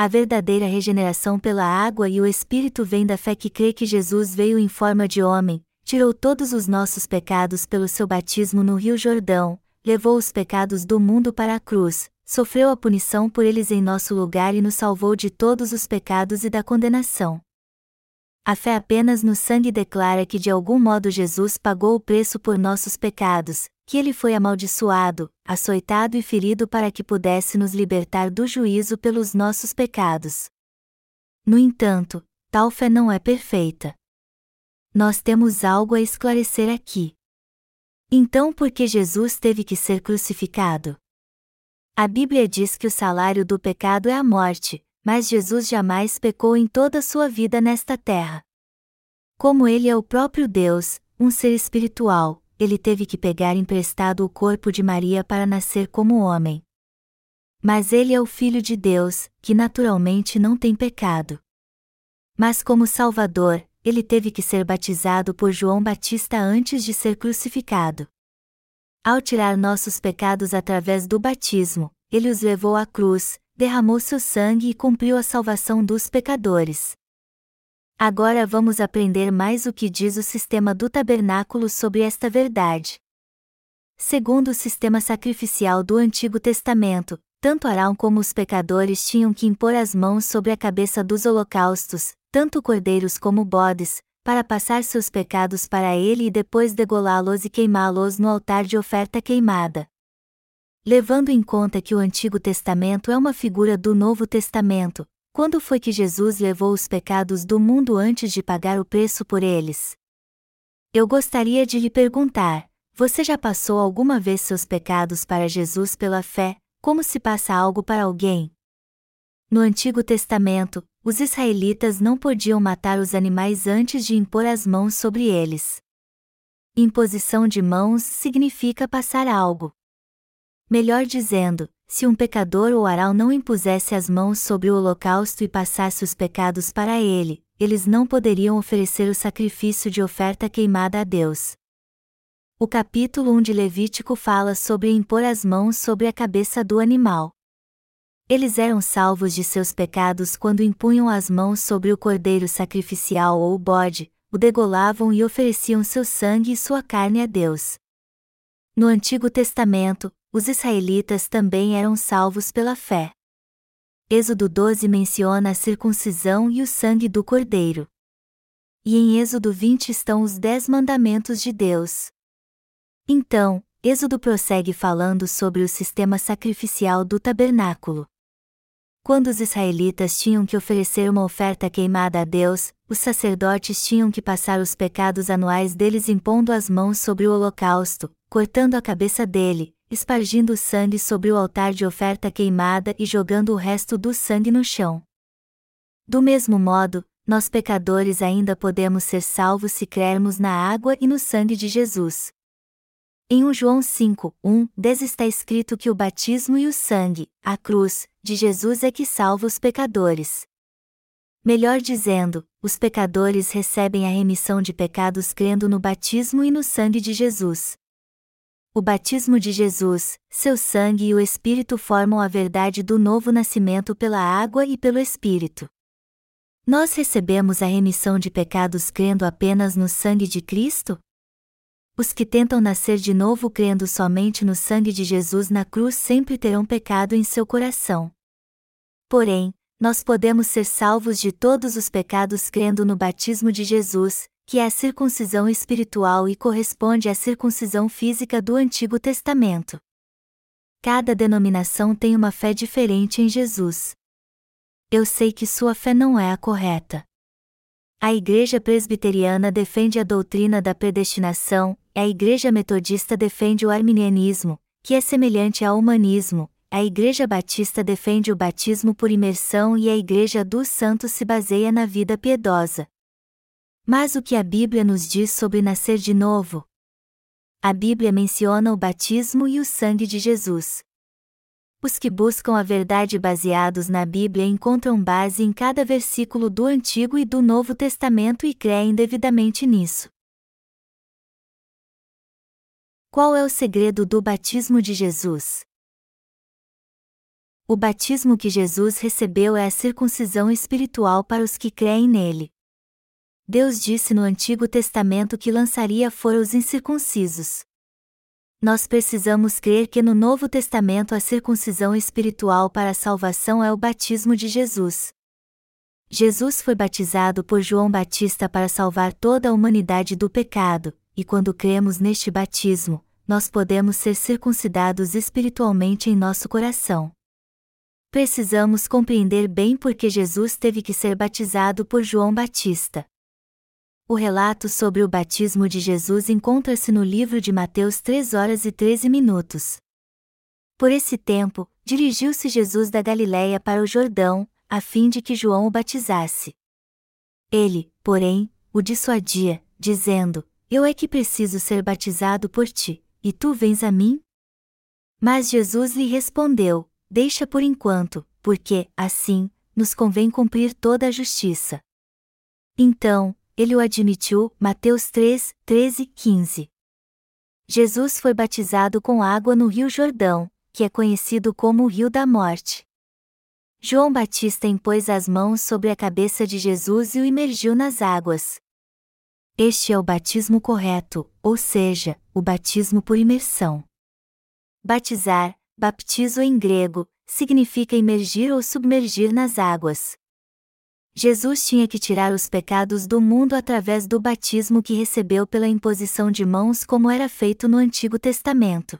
A verdadeira regeneração pela água e o Espírito vem da fé que crê que Jesus veio em forma de homem, tirou todos os nossos pecados pelo seu batismo no Rio Jordão, levou os pecados do mundo para a cruz, sofreu a punição por eles em nosso lugar e nos salvou de todos os pecados e da condenação. A fé apenas no sangue declara que de algum modo Jesus pagou o preço por nossos pecados, que ele foi amaldiçoado, açoitado e ferido para que pudesse nos libertar do juízo pelos nossos pecados. No entanto, tal fé não é perfeita. Nós temos algo a esclarecer aqui. Então, por que Jesus teve que ser crucificado? A Bíblia diz que o salário do pecado é a morte, mas Jesus jamais pecou em toda a sua vida nesta terra. Como ele é o próprio Deus, um ser espiritual, ele teve que pegar emprestado o corpo de Maria para nascer como homem. Mas ele é o Filho de Deus, que naturalmente não tem pecado. Mas como Salvador, ele teve que ser batizado por João Batista antes de ser crucificado. Ao tirar nossos pecados através do batismo, ele os levou à cruz, derramou seu sangue e cumpriu a salvação dos pecadores. Agora vamos aprender mais o que diz o sistema do tabernáculo sobre esta verdade. Segundo o sistema sacrificial do Antigo Testamento, tanto Arão como os pecadores tinham que impor as mãos sobre a cabeça dos holocaustos, tanto cordeiros como bodes, para passar seus pecados para ele e depois degolá-los e queimá-los no altar de oferta queimada. Levando em conta que o Antigo Testamento é uma figura do Novo Testamento, quando foi que Jesus levou os pecados do mundo antes de pagar o preço por eles? Eu gostaria de lhe perguntar: você já passou alguma vez seus pecados para Jesus pela fé, como se passa algo para alguém? No Antigo Testamento, os israelitas não podiam matar os animais antes de impor as mãos sobre eles. Imposição de mãos significa passar algo. Melhor dizendo, se um pecador ou aral não impusesse as mãos sobre o holocausto e passasse os pecados para ele, eles não poderiam oferecer o sacrifício de oferta queimada a Deus. O capítulo 1 de Levítico fala sobre impor as mãos sobre a cabeça do animal. Eles eram salvos de seus pecados quando impunham as mãos sobre o cordeiro sacrificial ou o bode, o degolavam e ofereciam seu sangue e sua carne a Deus. No Antigo Testamento, os israelitas também eram salvos pela fé. Êxodo 12 menciona a circuncisão e o sangue do cordeiro. E em Êxodo 20 estão os dez mandamentos de Deus. Então, Êxodo prossegue falando sobre o sistema sacrificial do tabernáculo. Quando os israelitas tinham que oferecer uma oferta queimada a Deus, os sacerdotes tinham que passar os pecados anuais deles impondo as mãos sobre o holocausto, cortando a cabeça dele, espargindo o sangue sobre o altar de oferta queimada e jogando o resto do sangue no chão. Do mesmo modo, nós pecadores ainda podemos ser salvos se crermos na água e no sangue de Jesus. Em 1 João 5, 1, 10 está escrito que o batismo e o sangue, a cruz, de Jesus é que salva os pecadores. Melhor dizendo, os pecadores recebem a remissão de pecados crendo no batismo e no sangue de Jesus. O batismo de Jesus, seu sangue e o Espírito formam a verdade do novo nascimento pela água e pelo Espírito. Nós recebemos a remissão de pecados crendo apenas no sangue de Cristo? Os que tentam nascer de novo crendo somente no sangue de Jesus na cruz sempre terão pecado em seu coração. Porém, nós podemos ser salvos de todos os pecados crendo no batismo de Jesus, que é a circuncisão espiritual e corresponde à circuncisão física do Antigo Testamento. Cada denominação tem uma fé diferente em Jesus. Eu sei que sua fé não é a correta. A Igreja Presbiteriana defende a doutrina da predestinação, a Igreja Metodista defende o arminianismo, que é semelhante ao humanismo, a Igreja Batista defende o batismo por imersão e a Igreja dos Santos se baseia na vida piedosa. Mas o que a Bíblia nos diz sobre nascer de novo? A Bíblia menciona o batismo e o sangue de Jesus. Os que buscam a verdade baseados na Bíblia encontram base em cada versículo do Antigo e do Novo Testamento e creem devidamente nisso. Qual é o segredo do batismo de Jesus? O batismo que Jesus recebeu é a circuncisão espiritual para os que creem nele. Deus disse no Antigo Testamento que lançaria fora os incircuncisos. Nós precisamos crer que no Novo Testamento a circuncisão espiritual para a salvação é o batismo de Jesus. Jesus foi batizado por João Batista para salvar toda a humanidade do pecado, e quando cremos neste batismo, nós podemos ser circuncidados espiritualmente em nosso coração. Precisamos compreender bem por que Jesus teve que ser batizado por João Batista. O relato sobre o batismo de Jesus encontra-se no livro de Mateus 3 horas e 13 minutos. Por esse tempo, dirigiu-se Jesus da Galiléia para o Jordão, a fim de que João o batizasse. Ele, porém, o dissuadia, dizendo: Eu é que preciso ser batizado por ti, e tu vens a mim? Mas Jesus lhe respondeu: Deixa por enquanto, porque, assim, nos convém cumprir toda a justiça. Então, ele o admitiu, Mateus 3, 13, 15. Jesus foi batizado com água no Rio Jordão, que é conhecido como o Rio da Morte. João Batista impôs as mãos sobre a cabeça de Jesus e o imergiu nas águas. Este é o batismo correto, ou seja, o batismo por imersão. Batizar, baptizo em grego, significa imergir ou submergir nas águas. Jesus tinha que tirar os pecados do mundo através do batismo que recebeu pela imposição de mãos, como era feito no Antigo Testamento.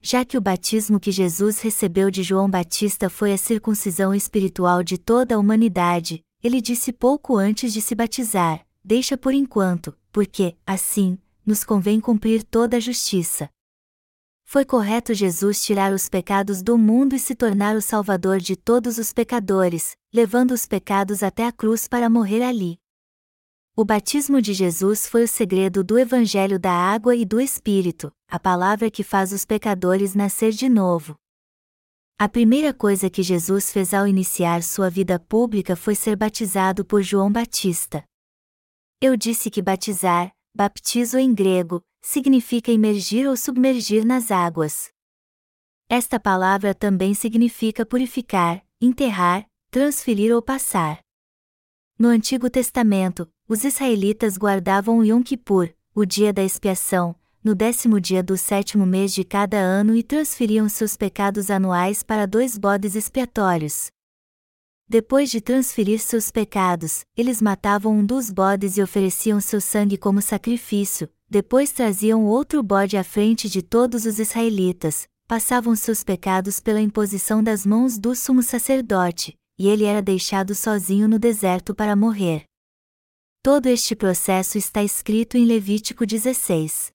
Já que o batismo que Jesus recebeu de João Batista foi a circuncisão espiritual de toda a humanidade, ele disse pouco antes de se batizar: Deixa por enquanto, porque, assim, nos convém cumprir toda a justiça. Foi correto Jesus tirar os pecados do mundo e se tornar o Salvador de todos os pecadores, levando os pecados até a cruz para morrer ali. O batismo de Jesus foi o segredo do Evangelho da água e do Espírito, a palavra que faz os pecadores nascer de novo. A primeira coisa que Jesus fez ao iniciar sua vida pública foi ser batizado por João Batista. Eu disse que batizar, baptizo em grego, significa imergir ou submergir nas águas. Esta palavra também significa purificar, enterrar, transferir ou passar. No Antigo Testamento, os israelitas guardavam o Yom Kippur, o dia da expiação, no décimo dia do sétimo mês de cada ano e transferiam seus pecados anuais para dois bodes expiatórios. Depois de transferir seus pecados, eles matavam um dos bodes e ofereciam seu sangue como sacrifício, depois traziam outro bode à frente de todos os israelitas, passavam seus pecados pela imposição das mãos do sumo sacerdote, e ele era deixado sozinho no deserto para morrer. Todo este processo está escrito em Levítico 16.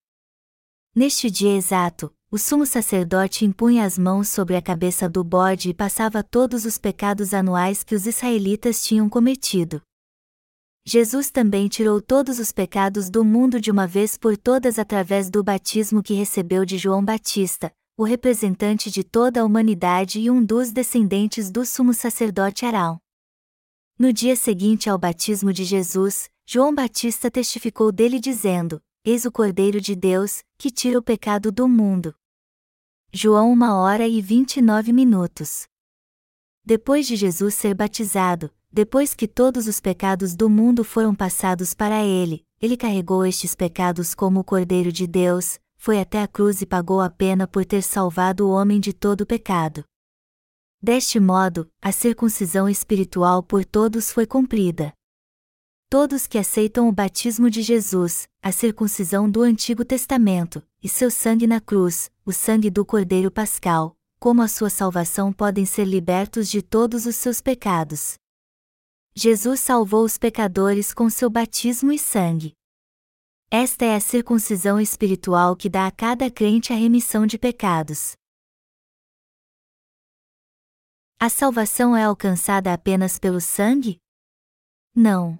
Neste dia exato, o sumo sacerdote impunha as mãos sobre a cabeça do bode e passava todos os pecados anuais que os israelitas tinham cometido. Jesus também tirou todos os pecados do mundo de uma vez por todas através do batismo que recebeu de João Batista, o representante de toda a humanidade e um dos descendentes do sumo sacerdote Arão. No dia seguinte ao batismo de Jesus, João Batista testificou dele dizendo: Eis o Cordeiro de Deus, que tira o pecado do mundo. João 1 hora e 29 minutos. Depois de Jesus ser batizado, depois que todos os pecados do mundo foram passados para ele, ele carregou estes pecados como o Cordeiro de Deus, foi até a cruz e pagou a pena por ter salvado o homem de todo o pecado. Deste modo, a circuncisão espiritual por todos foi cumprida. Todos que aceitam o batismo de Jesus, a circuncisão do Antigo Testamento, e seu sangue na cruz, o sangue do Cordeiro Pascal, como a sua salvação podem ser libertos de todos os seus pecados. Jesus salvou os pecadores com seu batismo e sangue. Esta é a circuncisão espiritual que dá a cada crente a remissão de pecados. A salvação é alcançada apenas pelo sangue? Não.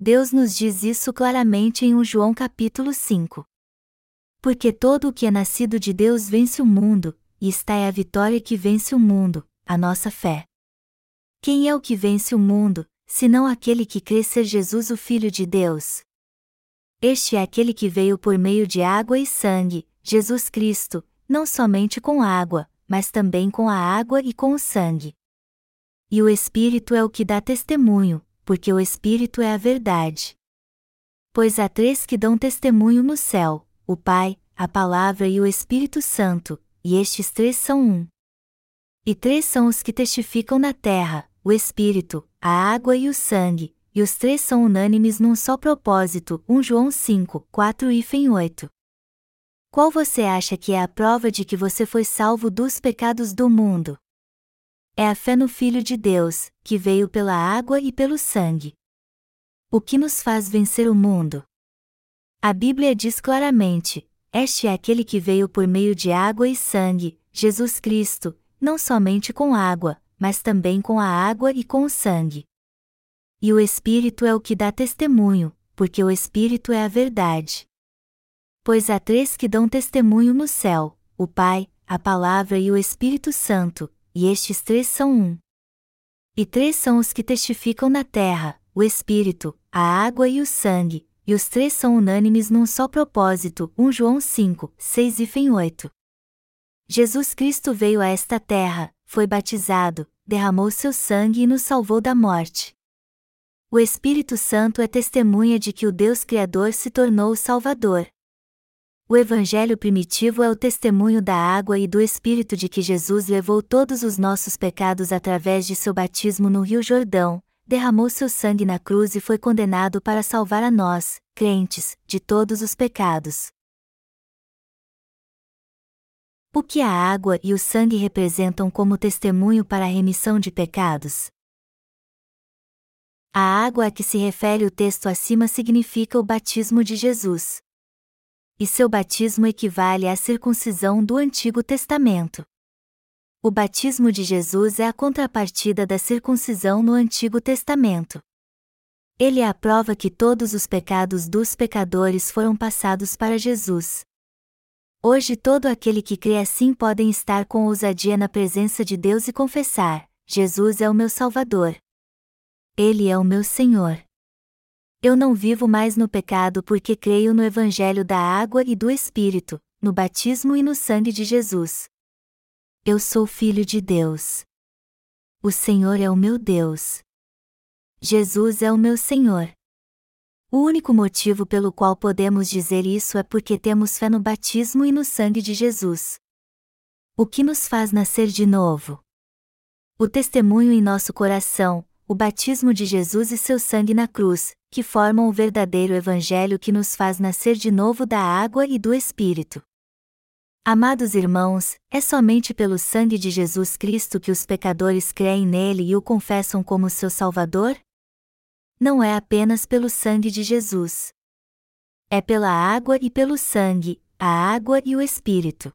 Deus nos diz isso claramente em 1 João capítulo 5. Porque todo o que é nascido de Deus vence o mundo, e está é a vitória que vence o mundo, a nossa fé. Quem é o que vence o mundo, senão aquele que crê ser Jesus o Filho de Deus? Este é aquele que veio por meio de água e sangue, Jesus Cristo, não somente com água, mas também com a água e com o sangue. E o Espírito é o que dá testemunho, porque o Espírito é a verdade. Pois há três que dão testemunho no céu: o Pai, a Palavra e o Espírito Santo, e estes três são um. E três são os que testificam na terra: o Espírito, a água e o sangue, e os três são unânimes num só propósito. 1 João 5, 4 e 8. Qual você acha que é a prova de que você foi salvo dos pecados do mundo? é a fé no Filho de Deus, que veio pela água e pelo sangue. O que nos faz vencer o mundo? A Bíblia diz claramente: Este é aquele que veio por meio de água e sangue, Jesus Cristo, não somente com água, mas também com a água e com o sangue. E o Espírito é o que dá testemunho, porque o Espírito é a verdade. Pois há três que dão testemunho no céu: o Pai, a Palavra e o Espírito Santo, e estes três são um. E três são os que testificam na terra: o Espírito, a água e o sangue, e os três são unânimes num só propósito. 1 João 5, 6 e 8. Jesus Cristo veio a esta terra, foi batizado, derramou seu sangue e nos salvou da morte. O Espírito Santo é testemunha de que o Deus Criador se tornou o Salvador. O Evangelho primitivo é o testemunho da água e do Espírito de que Jesus levou todos os nossos pecados através de seu batismo no Rio Jordão, derramou seu sangue na cruz e foi condenado para salvar a nós, crentes, de todos os pecados. O que a água e o sangue representam como testemunho para a remissão de pecados? A água a que se refere o texto acima significa o batismo de Jesus e seu batismo equivale à circuncisão do Antigo Testamento. O batismo de Jesus é a contrapartida da circuncisão no Antigo Testamento. Ele é a prova que todos os pecados dos pecadores foram passados para Jesus. Hoje todo aquele que crê assim podem estar com ousadia na presença de Deus e confessar: Jesus é o meu Salvador. Ele é o meu Senhor. Eu não vivo mais no pecado porque creio no Evangelho da água e do Espírito, no batismo e no sangue de Jesus. Eu sou filho de Deus. O Senhor é o meu Deus. Jesus é o meu Senhor. O único motivo pelo qual podemos dizer isso é porque temos fé no batismo e no sangue de Jesus. O que nos faz nascer de novo? O testemunho em nosso coração, o batismo de Jesus e seu sangue na cruz, que formam o verdadeiro Evangelho que nos faz nascer de novo da água e do Espírito. Amados irmãos, é somente pelo sangue de Jesus Cristo que os pecadores creem nele e o confessam como seu Salvador? Não é apenas pelo sangue de Jesus. É pela água e pelo sangue, a água e o Espírito.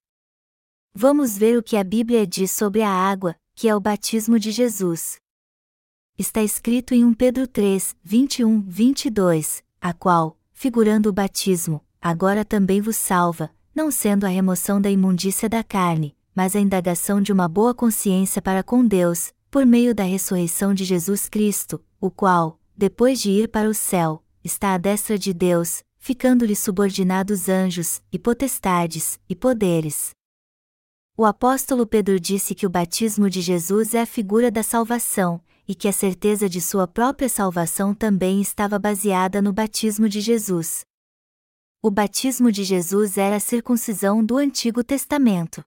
Vamos ver o que a Bíblia diz sobre a água, que é o batismo de Jesus está escrito em 1 Pedro 3, 21, 22, a qual, figurando o batismo, agora também vos salva, não sendo a remoção da imundícia da carne, mas a indagação de uma boa consciência para com Deus, por meio da ressurreição de Jesus Cristo, o qual, depois de ir para o céu, está à destra de Deus, ficando-lhe subordinados anjos, e potestades, e poderes. O apóstolo Pedro disse que o batismo de Jesus é a figura da salvação, e que a certeza de sua própria salvação também estava baseada no batismo de Jesus. O batismo de Jesus era a circuncisão do Antigo Testamento.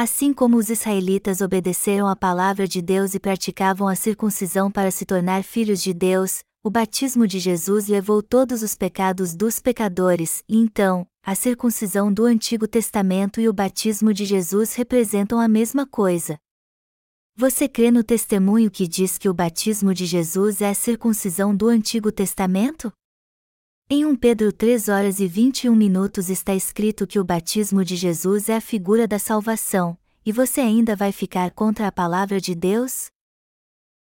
Assim como os israelitas obedeceram à palavra de Deus e praticavam a circuncisão para se tornar filhos de Deus, o batismo de Jesus levou todos os pecados dos pecadores, e então, a circuncisão do Antigo Testamento e o batismo de Jesus representam a mesma coisa. Você crê no testemunho que diz que o batismo de Jesus é a circuncisão do Antigo Testamento? Em 1 Pedro 3 horas e 21 minutos está escrito que o batismo de Jesus é a figura da salvação, e você ainda vai ficar contra a palavra de Deus?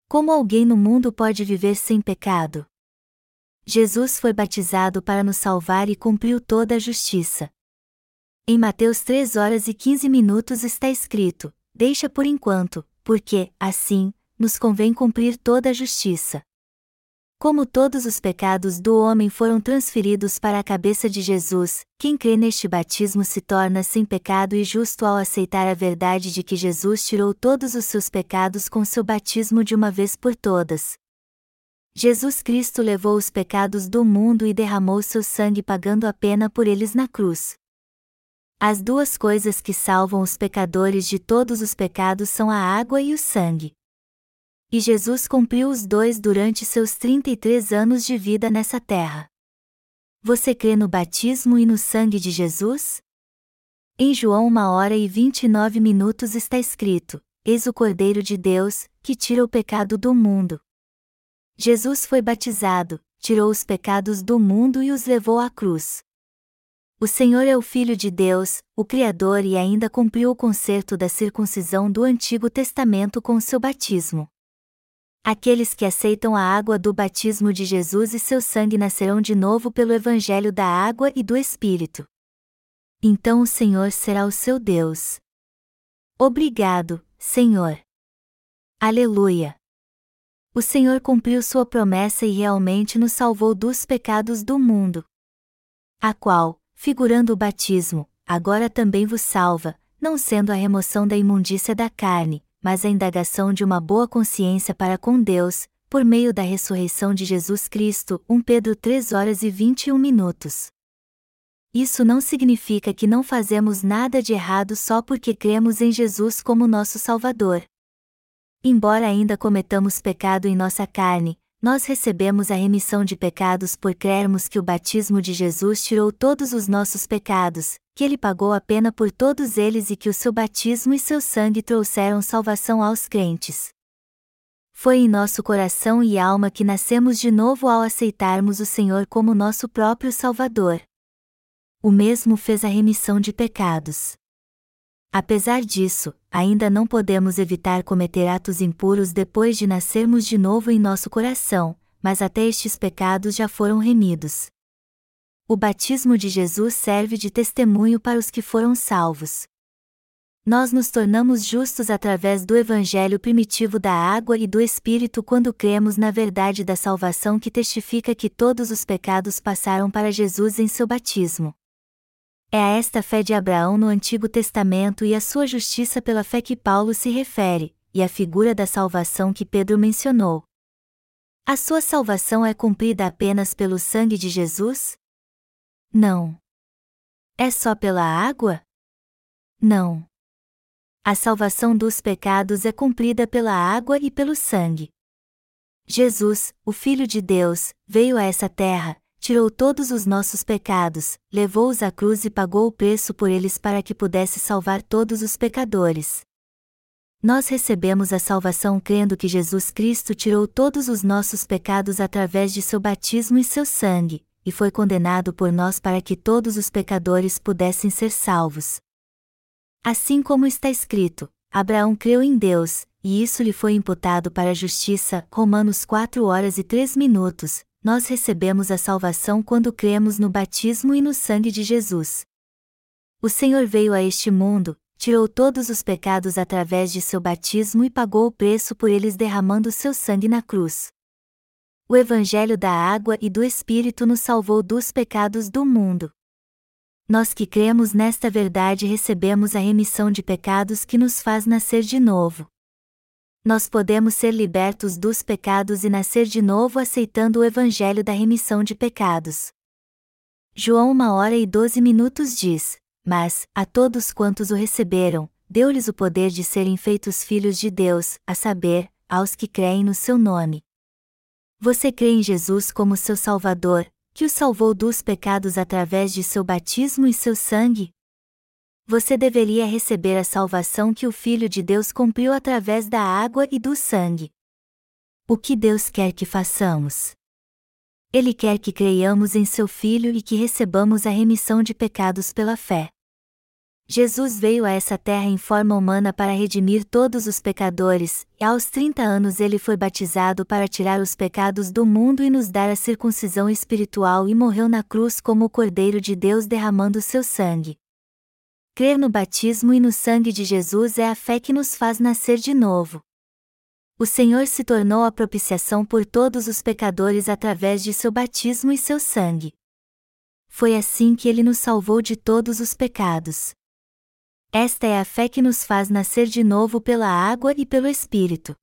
Como alguém no mundo pode viver sem pecado? Jesus foi batizado para nos salvar e cumpriu toda a justiça. Em Mateus 3 horas e 15 minutos está escrito: Deixa por enquanto, porque, assim, nos convém cumprir toda a justiça. Como todos os pecados do homem foram transferidos para a cabeça de Jesus, quem crê neste batismo se torna sem pecado e justo ao aceitar a verdade de que Jesus tirou todos os seus pecados com seu batismo de uma vez por todas. Jesus Cristo levou os pecados do mundo e derramou seu sangue pagando a pena por eles na cruz. As duas coisas que salvam os pecadores de todos os pecados são a água e o sangue. E Jesus cumpriu os dois durante seus 33 anos de vida nessa terra. Você crê no batismo e no sangue de Jesus? Em João 1 hora e 29 minutos está escrito: Eis o Cordeiro de Deus, que tira o pecado do mundo. Jesus foi batizado, tirou os pecados do mundo e os levou à cruz. O Senhor é o Filho de Deus, o Criador e ainda cumpriu o concerto da circuncisão do Antigo Testamento com seu batismo. Aqueles que aceitam a água do batismo de Jesus e seu sangue nascerão de novo pelo Evangelho da água e do Espírito. Então o Senhor será o seu Deus. Obrigado, Senhor. Aleluia. O Senhor cumpriu sua promessa e realmente nos salvou dos pecados do mundo. A qual, figurando o batismo, agora também vos salva, não sendo a remoção da imundícia da carne, mas a indagação de uma boa consciência para com Deus, por meio da ressurreição de Jesus Cristo, 1 Pedro 3 horas e 21 minutos. Isso não significa que não fazemos nada de errado só porque cremos em Jesus como nosso Salvador. Embora ainda cometamos pecado em nossa carne, nós recebemos a remissão de pecados por crermos que o batismo de Jesus tirou todos os nossos pecados, que ele pagou a pena por todos eles e que o seu batismo e seu sangue trouxeram salvação aos crentes. Foi em nosso coração e alma que nascemos de novo ao aceitarmos o Senhor como nosso próprio Salvador. O mesmo fez a remissão de pecados. Apesar disso, ainda não podemos evitar cometer atos impuros depois de nascermos de novo em nosso coração, mas até estes pecados já foram remidos. O batismo de Jesus serve de testemunho para os que foram salvos. Nós nos tornamos justos através do Evangelho primitivo da água e do Espírito quando cremos na verdade da salvação que testifica que todos os pecados passaram para Jesus em seu batismo. É a esta fé de Abraão no Antigo Testamento e a sua justiça pela fé que Paulo se refere, e a figura da salvação que Pedro mencionou. A sua salvação é cumprida apenas pelo sangue de Jesus? Não. É só pela água? Não. A salvação dos pecados é cumprida pela água e pelo sangue. Jesus, o Filho de Deus, veio a essa terra, tirou todos os nossos pecados, levou-os à cruz e pagou o preço por eles para que pudesse salvar todos os pecadores. Nós recebemos a salvação crendo que Jesus Cristo tirou todos os nossos pecados através de seu batismo e seu sangue, e foi condenado por nós para que todos os pecadores pudessem ser salvos. Assim como está escrito, Abraão creu em Deus, e isso lhe foi imputado para a justiça. Romanos 4 horas e 3 minutos, nós recebemos a salvação quando cremos no batismo e no sangue de Jesus. O Senhor veio a este mundo, tirou todos os pecados através de seu batismo e pagou o preço por eles derramando seu sangue na cruz. O Evangelho da água e do Espírito nos salvou dos pecados do mundo. Nós que cremos nesta verdade recebemos a remissão de pecados que nos faz nascer de novo nós podemos ser libertos dos pecados e nascer de novo aceitando o Evangelho da remissão de pecados. João 1 hora e 12 minutos diz: Mas, a todos quantos o receberam, deu-lhes o poder de serem feitos filhos de Deus, a saber, aos que creem no seu nome. Você crê em Jesus como seu Salvador, que o salvou dos pecados através de seu batismo e seu sangue? Você deveria receber a salvação que o Filho de Deus cumpriu através da água e do sangue. O que Deus quer que façamos? Ele quer que creiamos em seu Filho e que recebamos a remissão de pecados pela fé. Jesus veio a essa terra em forma humana para redimir todos os pecadores, e aos 30 anos ele foi batizado para tirar os pecados do mundo e nos dar a circuncisão espiritual e morreu na cruz como o Cordeiro de Deus derramando seu sangue. Crer no batismo e no sangue de Jesus é a fé que nos faz nascer de novo. O Senhor se tornou a propiciação por todos os pecadores através de seu batismo e seu sangue. Foi assim que ele nos salvou de todos os pecados. Esta é a fé que nos faz nascer de novo pela água e pelo Espírito.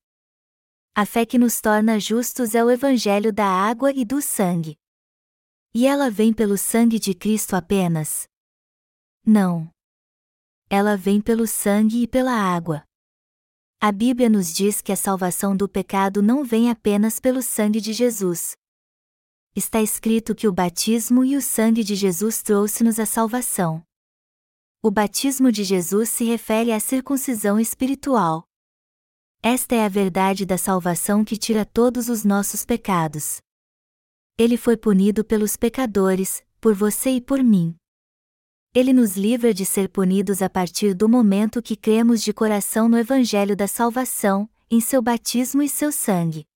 A fé que nos torna justos é o Evangelho da água e do sangue. E ela vem pelo sangue de Cristo apenas? Não. Ela vem pelo sangue e pela água. A Bíblia nos diz que a salvação do pecado não vem apenas pelo sangue de Jesus. Está escrito que o batismo e o sangue de Jesus trouxe-nos a salvação. O batismo de Jesus se refere à circuncisão espiritual. Esta é a verdade da salvação que tira todos os nossos pecados. Ele foi punido pelos pecadores, por você e por mim. Ele nos livra de ser punidos a partir do momento que cremos de coração no Evangelho da Salvação, em seu batismo e seu sangue.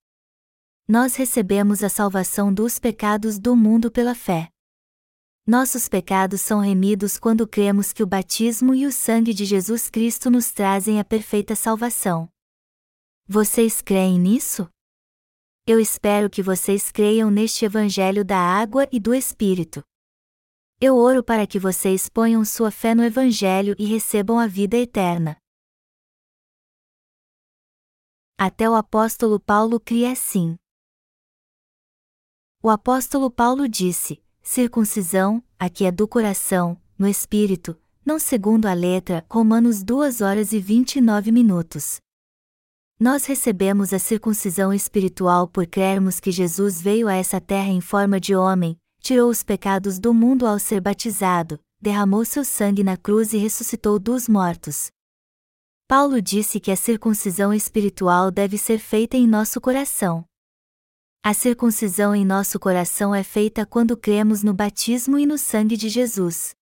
Nós recebemos a salvação dos pecados do mundo pela fé. Nossos pecados são remidos quando cremos que o batismo e o sangue de Jesus Cristo nos trazem a perfeita salvação. Vocês creem nisso? Eu espero que vocês creiam neste Evangelho da água e do Espírito. Eu oro para que vocês ponham sua fé no Evangelho e recebam a vida eterna. Até o apóstolo Paulo cria assim. O apóstolo Paulo disse: circuncisão, aqui é do coração, no espírito, não segundo a letra, Romanos 2 horas e 29 minutos. Nós recebemos a circuncisão espiritual por crermos que Jesus veio a essa terra em forma de homem, tirou os pecados do mundo ao ser batizado, derramou seu sangue na cruz e ressuscitou dos mortos. Paulo disse que a circuncisão espiritual deve ser feita em nosso coração. A circuncisão em nosso coração é feita quando cremos no batismo e no sangue de Jesus.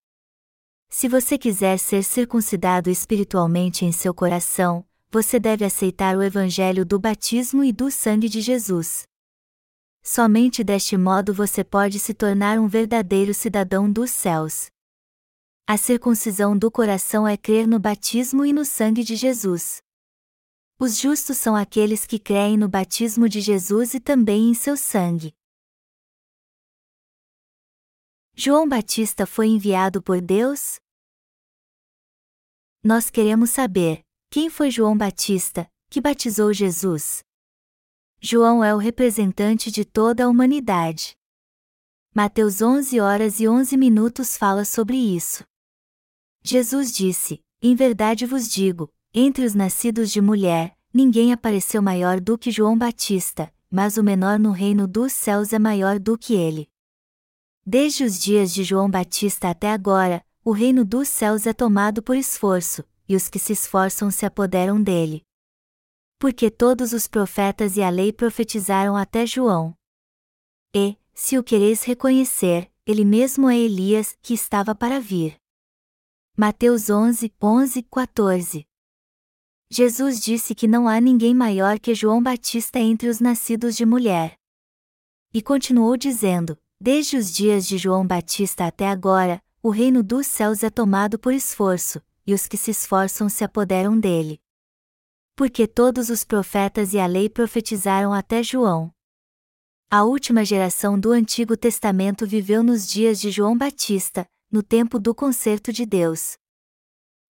Se você quiser ser circuncidado espiritualmente em seu coração, você deve aceitar o Evangelho do batismo e do sangue de Jesus. Somente deste modo você pode se tornar um verdadeiro cidadão dos céus. A circuncisão do coração é crer no batismo e no sangue de Jesus. Os justos são aqueles que creem no batismo de Jesus e também em seu sangue. João Batista foi enviado por Deus? Nós queremos saber: quem foi João Batista, que batizou Jesus? João é o representante de toda a humanidade. Mateus 11 horas e 11 minutos fala sobre isso. Jesus disse: Em verdade vos digo, entre os nascidos de mulher, ninguém apareceu maior do que João Batista, mas o menor no reino dos céus é maior do que ele. Desde os dias de João Batista até agora, o reino dos céus é tomado por esforço, e os que se esforçam se apoderam dele. Porque todos os profetas e a lei profetizaram até João. E, se o quereis reconhecer, ele mesmo é Elias que estava para vir. Mateus 11, 11, 14 Jesus disse que não há ninguém maior que João Batista entre os nascidos de mulher. E continuou dizendo: Desde os dias de João Batista até agora, o reino dos céus é tomado por esforço, e os que se esforçam se apoderam dele. Porque todos os profetas e a lei profetizaram até João. A última geração do Antigo Testamento viveu nos dias de João Batista, no tempo do concerto de Deus.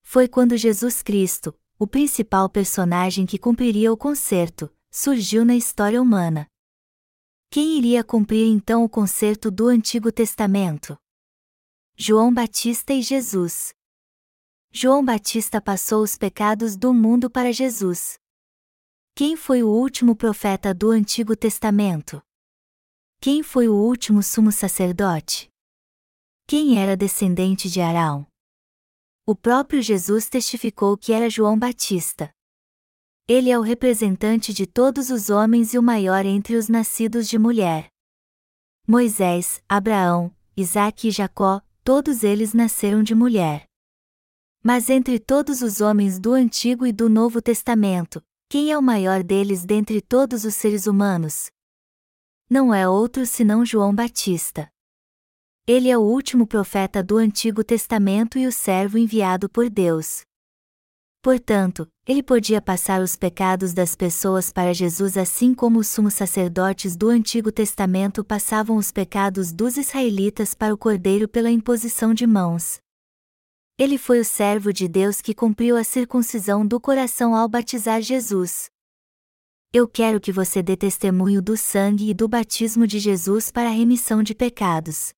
Foi quando Jesus Cristo, o principal personagem que cumpriria o concerto, surgiu na história humana. Quem iria cumprir então o concerto do Antigo Testamento? João Batista e Jesus. João Batista passou os pecados do mundo para Jesus. Quem foi o último profeta do Antigo Testamento? Quem foi o último sumo sacerdote? Quem era descendente de Arão? O próprio Jesus testificou que era João Batista. Ele é o representante de todos os homens e o maior entre os nascidos de mulher. Moisés, Abraão, Isaque e Jacó, todos eles nasceram de mulher. Mas entre todos os homens do Antigo e do Novo Testamento, quem é o maior deles dentre todos os seres humanos? Não é outro senão João Batista. Ele é o último profeta do Antigo Testamento e o servo enviado por Deus. Portanto, ele podia passar os pecados das pessoas para Jesus assim como os sumos sacerdotes do Antigo Testamento passavam os pecados dos israelitas para o Cordeiro pela imposição de mãos. Ele foi o servo de Deus que cumpriu a circuncisão do coração ao batizar Jesus. Eu quero que você dê testemunho do sangue e do batismo de Jesus para a remissão de pecados.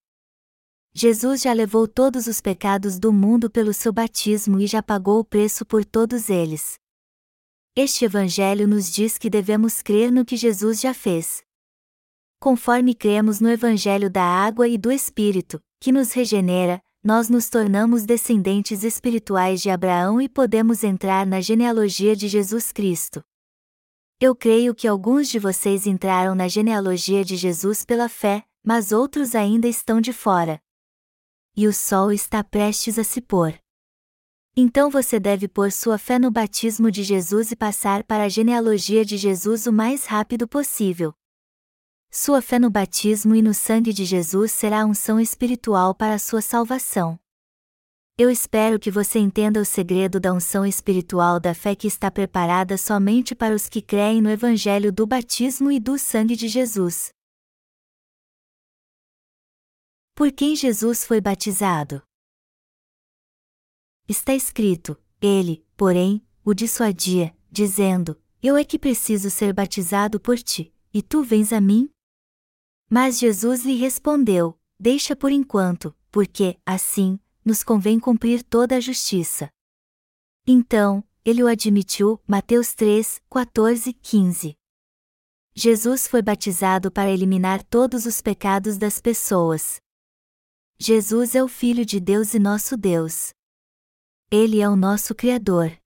Jesus já levou todos os pecados do mundo pelo seu batismo e já pagou o preço por todos eles. Este Evangelho nos diz que devemos crer no que Jesus já fez. Conforme cremos no Evangelho da água e do Espírito, que nos regenera, nós nos tornamos descendentes espirituais de Abraão e podemos entrar na genealogia de Jesus Cristo. Eu creio que alguns de vocês entraram na genealogia de Jesus pela fé, mas outros ainda estão de fora. E o sol está prestes a se pôr. Então você deve pôr sua fé no batismo de Jesus e passar para a genealogia de Jesus o mais rápido possível. Sua fé no batismo e no sangue de Jesus será a unção espiritual para a sua salvação. Eu espero que você entenda o segredo da unção espiritual da fé que está preparada somente para os que creem no Evangelho do batismo e do sangue de Jesus. Por quem Jesus foi batizado? Está escrito: Ele, porém, o dissuadia, dizendo: Eu é que preciso ser batizado por ti, e tu vens a mim? Mas Jesus lhe respondeu: Deixa por enquanto, porque, assim, nos convém cumprir toda a justiça. Então, ele o admitiu, Mateus 3, 14, 15. Jesus foi batizado para eliminar todos os pecados das pessoas. Jesus é o Filho de Deus e nosso Deus. Ele é o nosso Criador.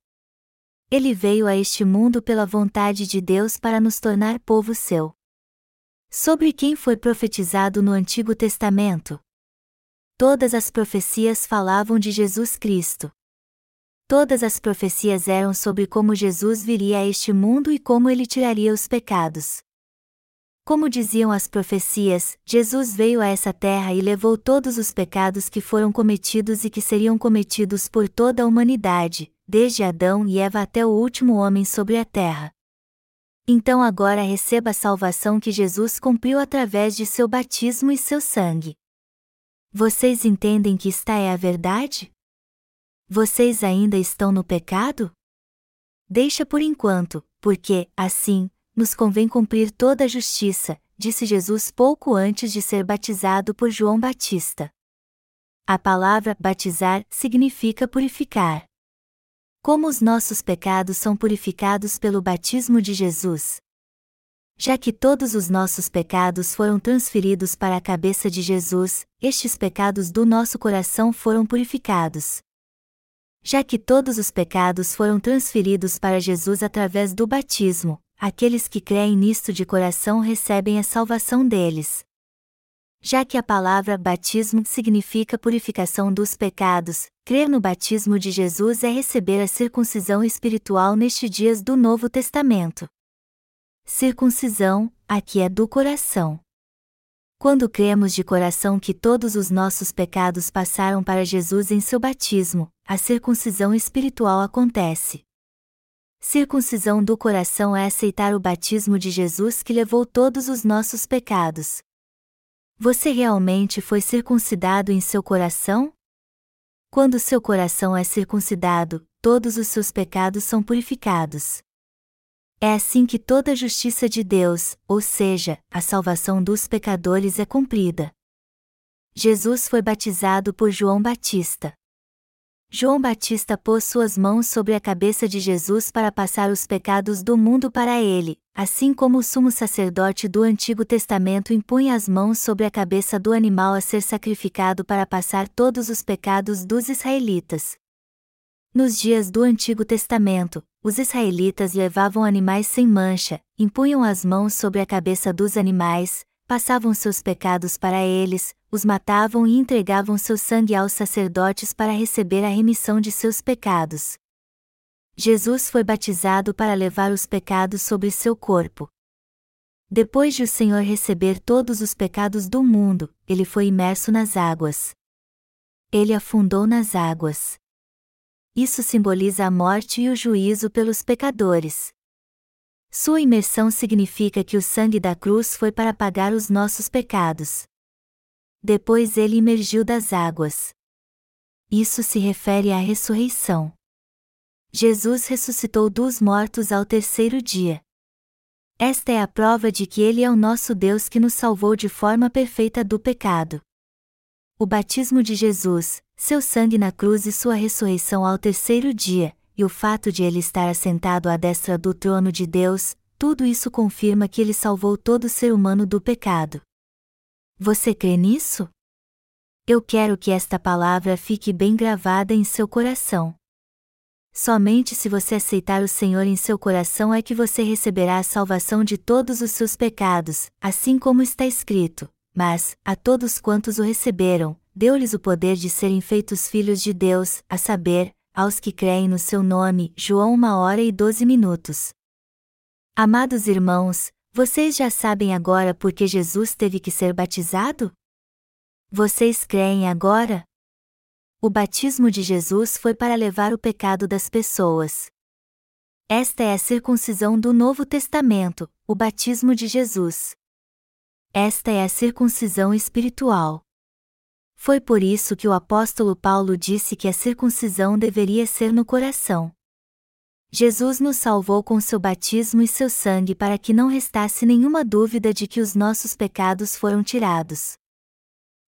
Ele veio a este mundo pela vontade de Deus para nos tornar povo seu. Sobre quem foi profetizado no Antigo Testamento? Todas as profecias falavam de Jesus Cristo. Todas as profecias eram sobre como Jesus viria a este mundo e como ele tiraria os pecados. Como diziam as profecias, Jesus veio a essa terra e levou todos os pecados que foram cometidos e que seriam cometidos por toda a humanidade, desde Adão e Eva até o último homem sobre a terra. Então agora receba a salvação que Jesus cumpriu através de seu batismo e seu sangue. Vocês entendem que esta é a verdade? Vocês ainda estão no pecado? Deixa por enquanto, porque, assim, nos convém cumprir toda a justiça, disse Jesus pouco antes de ser batizado por João Batista. A palavra batizar significa purificar. Como os nossos pecados são purificados pelo batismo de Jesus? Já que todos os nossos pecados foram transferidos para a cabeça de Jesus, estes pecados do nosso coração foram purificados. Já que todos os pecados foram transferidos para Jesus através do batismo, aqueles que creem nisto de coração recebem a salvação deles. Já que a palavra batismo significa purificação dos pecados, crer no batismo de Jesus é receber a circuncisão espiritual nestes dias do Novo Testamento. Circuncisão, aqui é do coração. Quando cremos de coração que todos os nossos pecados passaram para Jesus em seu batismo, a circuncisão espiritual acontece. Circuncisão do coração é aceitar o batismo de Jesus que levou todos os nossos pecados, você realmente foi circuncidado em seu coração? Quando seu coração é circuncidado, todos os seus pecados são purificados. É assim que toda a justiça de Deus, ou seja, a salvação dos pecadores é cumprida. Jesus foi batizado por João Batista. João Batista pôs suas mãos sobre a cabeça de Jesus para passar os pecados do mundo para ele, assim como o sumo sacerdote do Antigo Testamento impunha as mãos sobre a cabeça do animal a ser sacrificado para passar todos os pecados dos israelitas. Nos dias do Antigo Testamento, os israelitas levavam animais sem mancha, impunham as mãos sobre a cabeça dos animais, passavam seus pecados para eles, os matavam e entregavam seu sangue aos sacerdotes para receber a remissão de seus pecados. Jesus foi batizado para levar os pecados sobre seu corpo. Depois de o Senhor receber todos os pecados do mundo, ele foi imerso nas águas. Ele afundou nas águas. Isso simboliza a morte e o juízo pelos pecadores. Sua imersão significa que o sangue da cruz foi para pagar os nossos pecados. Depois ele emergiu das águas. Isso se refere à ressurreição. Jesus ressuscitou dos mortos ao terceiro dia. Esta é a prova de que Ele é o nosso Deus que nos salvou de forma perfeita do pecado. O batismo de Jesus, seu sangue na cruz e sua ressurreição ao terceiro dia, e o fato de ele estar assentado à destra do trono de Deus, tudo isso confirma que ele salvou todo ser humano do pecado. Você crê nisso? Eu quero que esta palavra fique bem gravada em seu coração. Somente se você aceitar o Senhor em seu coração é que você receberá a salvação de todos os seus pecados, assim como está escrito. Mas, a todos quantos o receberam, deu-lhes o poder de serem feitos filhos de Deus, a saber, aos que creem no seu nome. João 1 hora e 12 minutos. Amados irmãos, vocês já sabem agora por que Jesus teve que ser batizado? Vocês creem agora? O batismo de Jesus foi para levar o pecado das pessoas. Esta é a circuncisão do Novo Testamento, o batismo de Jesus. Esta é a circuncisão espiritual. Foi por isso que o apóstolo Paulo disse que a circuncisão deveria ser no coração. Jesus nos salvou com seu batismo e seu sangue para que não restasse nenhuma dúvida de que os nossos pecados foram tirados.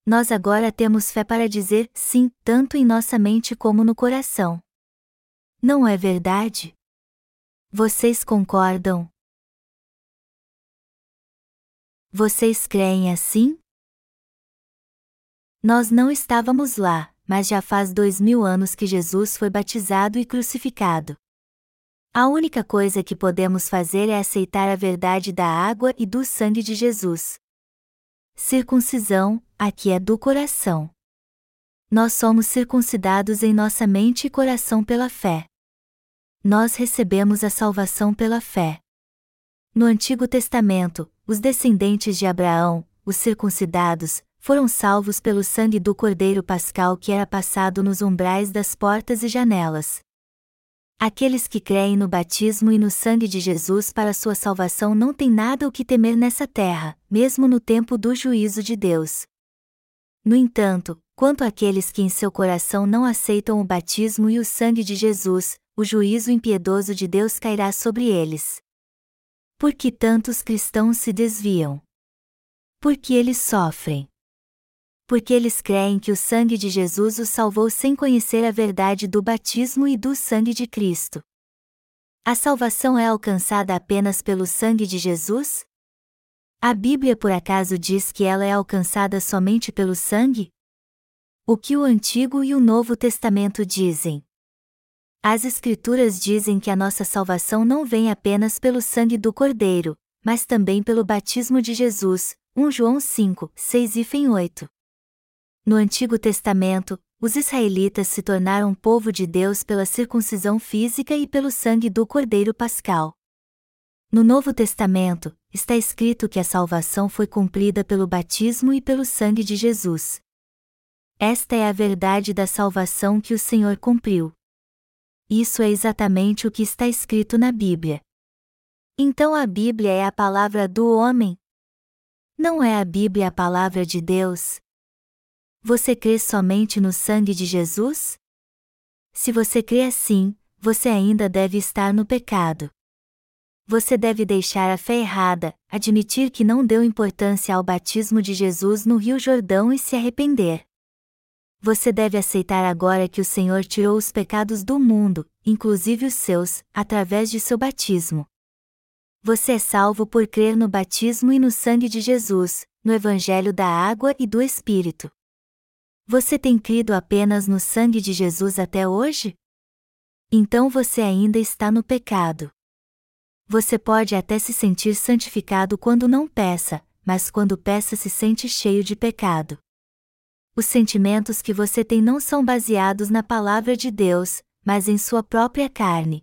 Nós agora temos fé para dizer sim, tanto em nossa mente como no coração. Não é verdade? Vocês concordam? Vocês creem assim? Nós não estávamos lá, mas já faz dois mil anos que Jesus foi batizado e crucificado. A única coisa que podemos fazer é aceitar a verdade da água e do sangue de Jesus. Circuncisão, aqui é do coração. Nós somos circuncidados em nossa mente e coração pela fé. Nós recebemos a salvação pela fé. No Antigo Testamento, os descendentes de Abraão, os circuncidados, foram salvos pelo sangue do Cordeiro Pascal que era passado nos umbrais das portas e janelas. Aqueles que creem no batismo e no sangue de Jesus para sua salvação não têm nada o que temer nessa terra, mesmo no tempo do juízo de Deus. No entanto, quanto àqueles que em seu coração não aceitam o batismo e o sangue de Jesus, o juízo impiedoso de Deus cairá sobre eles. Por que tantos cristãos se desviam? Porque eles sofrem porque eles creem que o sangue de Jesus os salvou sem conhecer a verdade do batismo e do sangue de Cristo. A salvação é alcançada apenas pelo sangue de Jesus? A Bíblia por acaso diz que ela é alcançada somente pelo sangue? O que o Antigo e o Novo Testamento dizem? As Escrituras dizem que a nossa salvação não vem apenas pelo sangue do Cordeiro, mas também pelo batismo de Jesus. 1 João 5, 6 e 8. No Antigo Testamento, os israelitas se tornaram povo de Deus pela circuncisão física e pelo sangue do Cordeiro Pascal. No Novo Testamento, está escrito que a salvação foi cumprida pelo batismo e pelo sangue de Jesus. Esta é a verdade da salvação que o Senhor cumpriu. Isso é exatamente o que está escrito na Bíblia. Então a Bíblia é a palavra do homem? Não é a Bíblia a palavra de Deus? Você crê somente no sangue de Jesus? Se você crê assim, você ainda deve estar no pecado. Você deve deixar a fé errada, admitir que não deu importância ao batismo de Jesus no Rio Jordão e se arrepender. Você deve aceitar agora que o Senhor tirou os pecados do mundo, inclusive os seus, através de seu batismo. Você é salvo por crer no batismo e no sangue de Jesus, no Evangelho da água e do Espírito. Você tem crido apenas no sangue de Jesus até hoje? Então você ainda está no pecado. Você pode até se sentir santificado quando não peça, mas quando peça se sente cheio de pecado. os sentimentos que você tem não são baseados na palavra de Deus, mas em sua própria carne.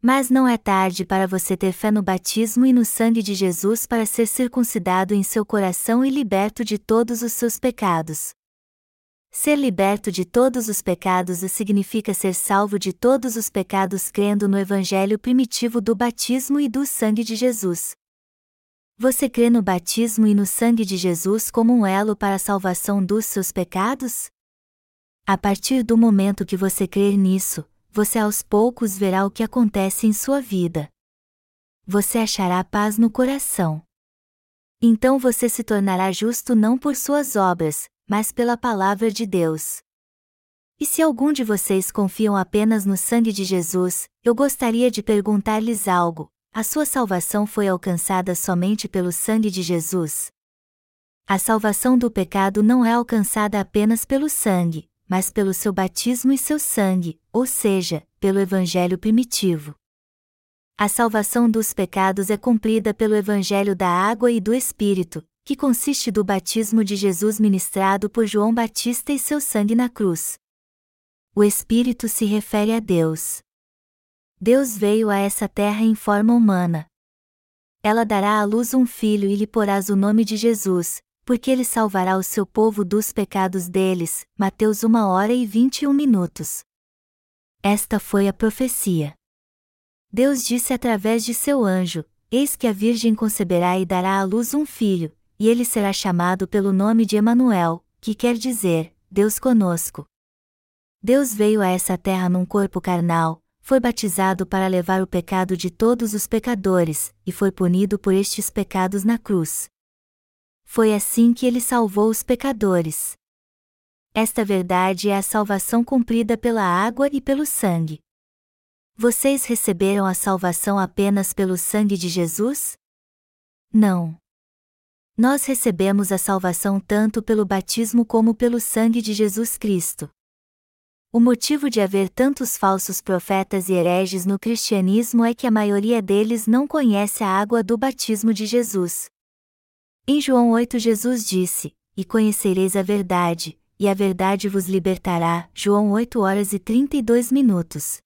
Mas não é tarde para você ter fé no batismo e no sangue de Jesus para ser circuncidado em seu coração e liberto de todos os seus pecados. Ser liberto de todos os pecados significa ser salvo de todos os pecados crendo no Evangelho primitivo do batismo e do sangue de Jesus. Você crê no batismo e no sangue de Jesus como um elo para a salvação dos seus pecados? A partir do momento que você crer nisso, você aos poucos verá o que acontece em sua vida. Você achará paz no coração. Então você se tornará justo não por suas obras, mas pela palavra de Deus. E se algum de vocês confiam apenas no sangue de Jesus, eu gostaria de perguntar-lhes algo: a sua salvação foi alcançada somente pelo sangue de Jesus? A salvação do pecado não é alcançada apenas pelo sangue, mas pelo seu batismo e seu sangue, ou seja, pelo Evangelho primitivo. A salvação dos pecados é cumprida pelo Evangelho da água e do Espírito, que consiste do batismo de Jesus ministrado por João Batista e seu sangue na cruz. O Espírito se refere a Deus. Deus veio a essa terra em forma humana. Ela dará à luz um filho e lhe porás o nome de Jesus, porque ele salvará o seu povo dos pecados deles. Mateus 1 hora e 21 minutos. Esta foi a profecia. Deus disse através de seu anjo: Eis que a Virgem conceberá e dará à luz um filho, e ele será chamado pelo nome de Emanuel, que quer dizer, Deus conosco. Deus veio a essa terra num corpo carnal, foi batizado para levar o pecado de todos os pecadores, e foi punido por estes pecados na cruz. Foi assim que ele salvou os pecadores. Esta verdade é a salvação cumprida pela água e pelo sangue. Vocês receberam a salvação apenas pelo sangue de Jesus? Não. Nós recebemos a salvação tanto pelo batismo como pelo sangue de Jesus Cristo. O motivo de haver tantos falsos profetas e hereges no cristianismo é que a maioria deles não conhece a água do batismo de Jesus. Em João 8 Jesus disse: E conhecereis a verdade, e a verdade vos libertará. João 8 horas e 32 minutos.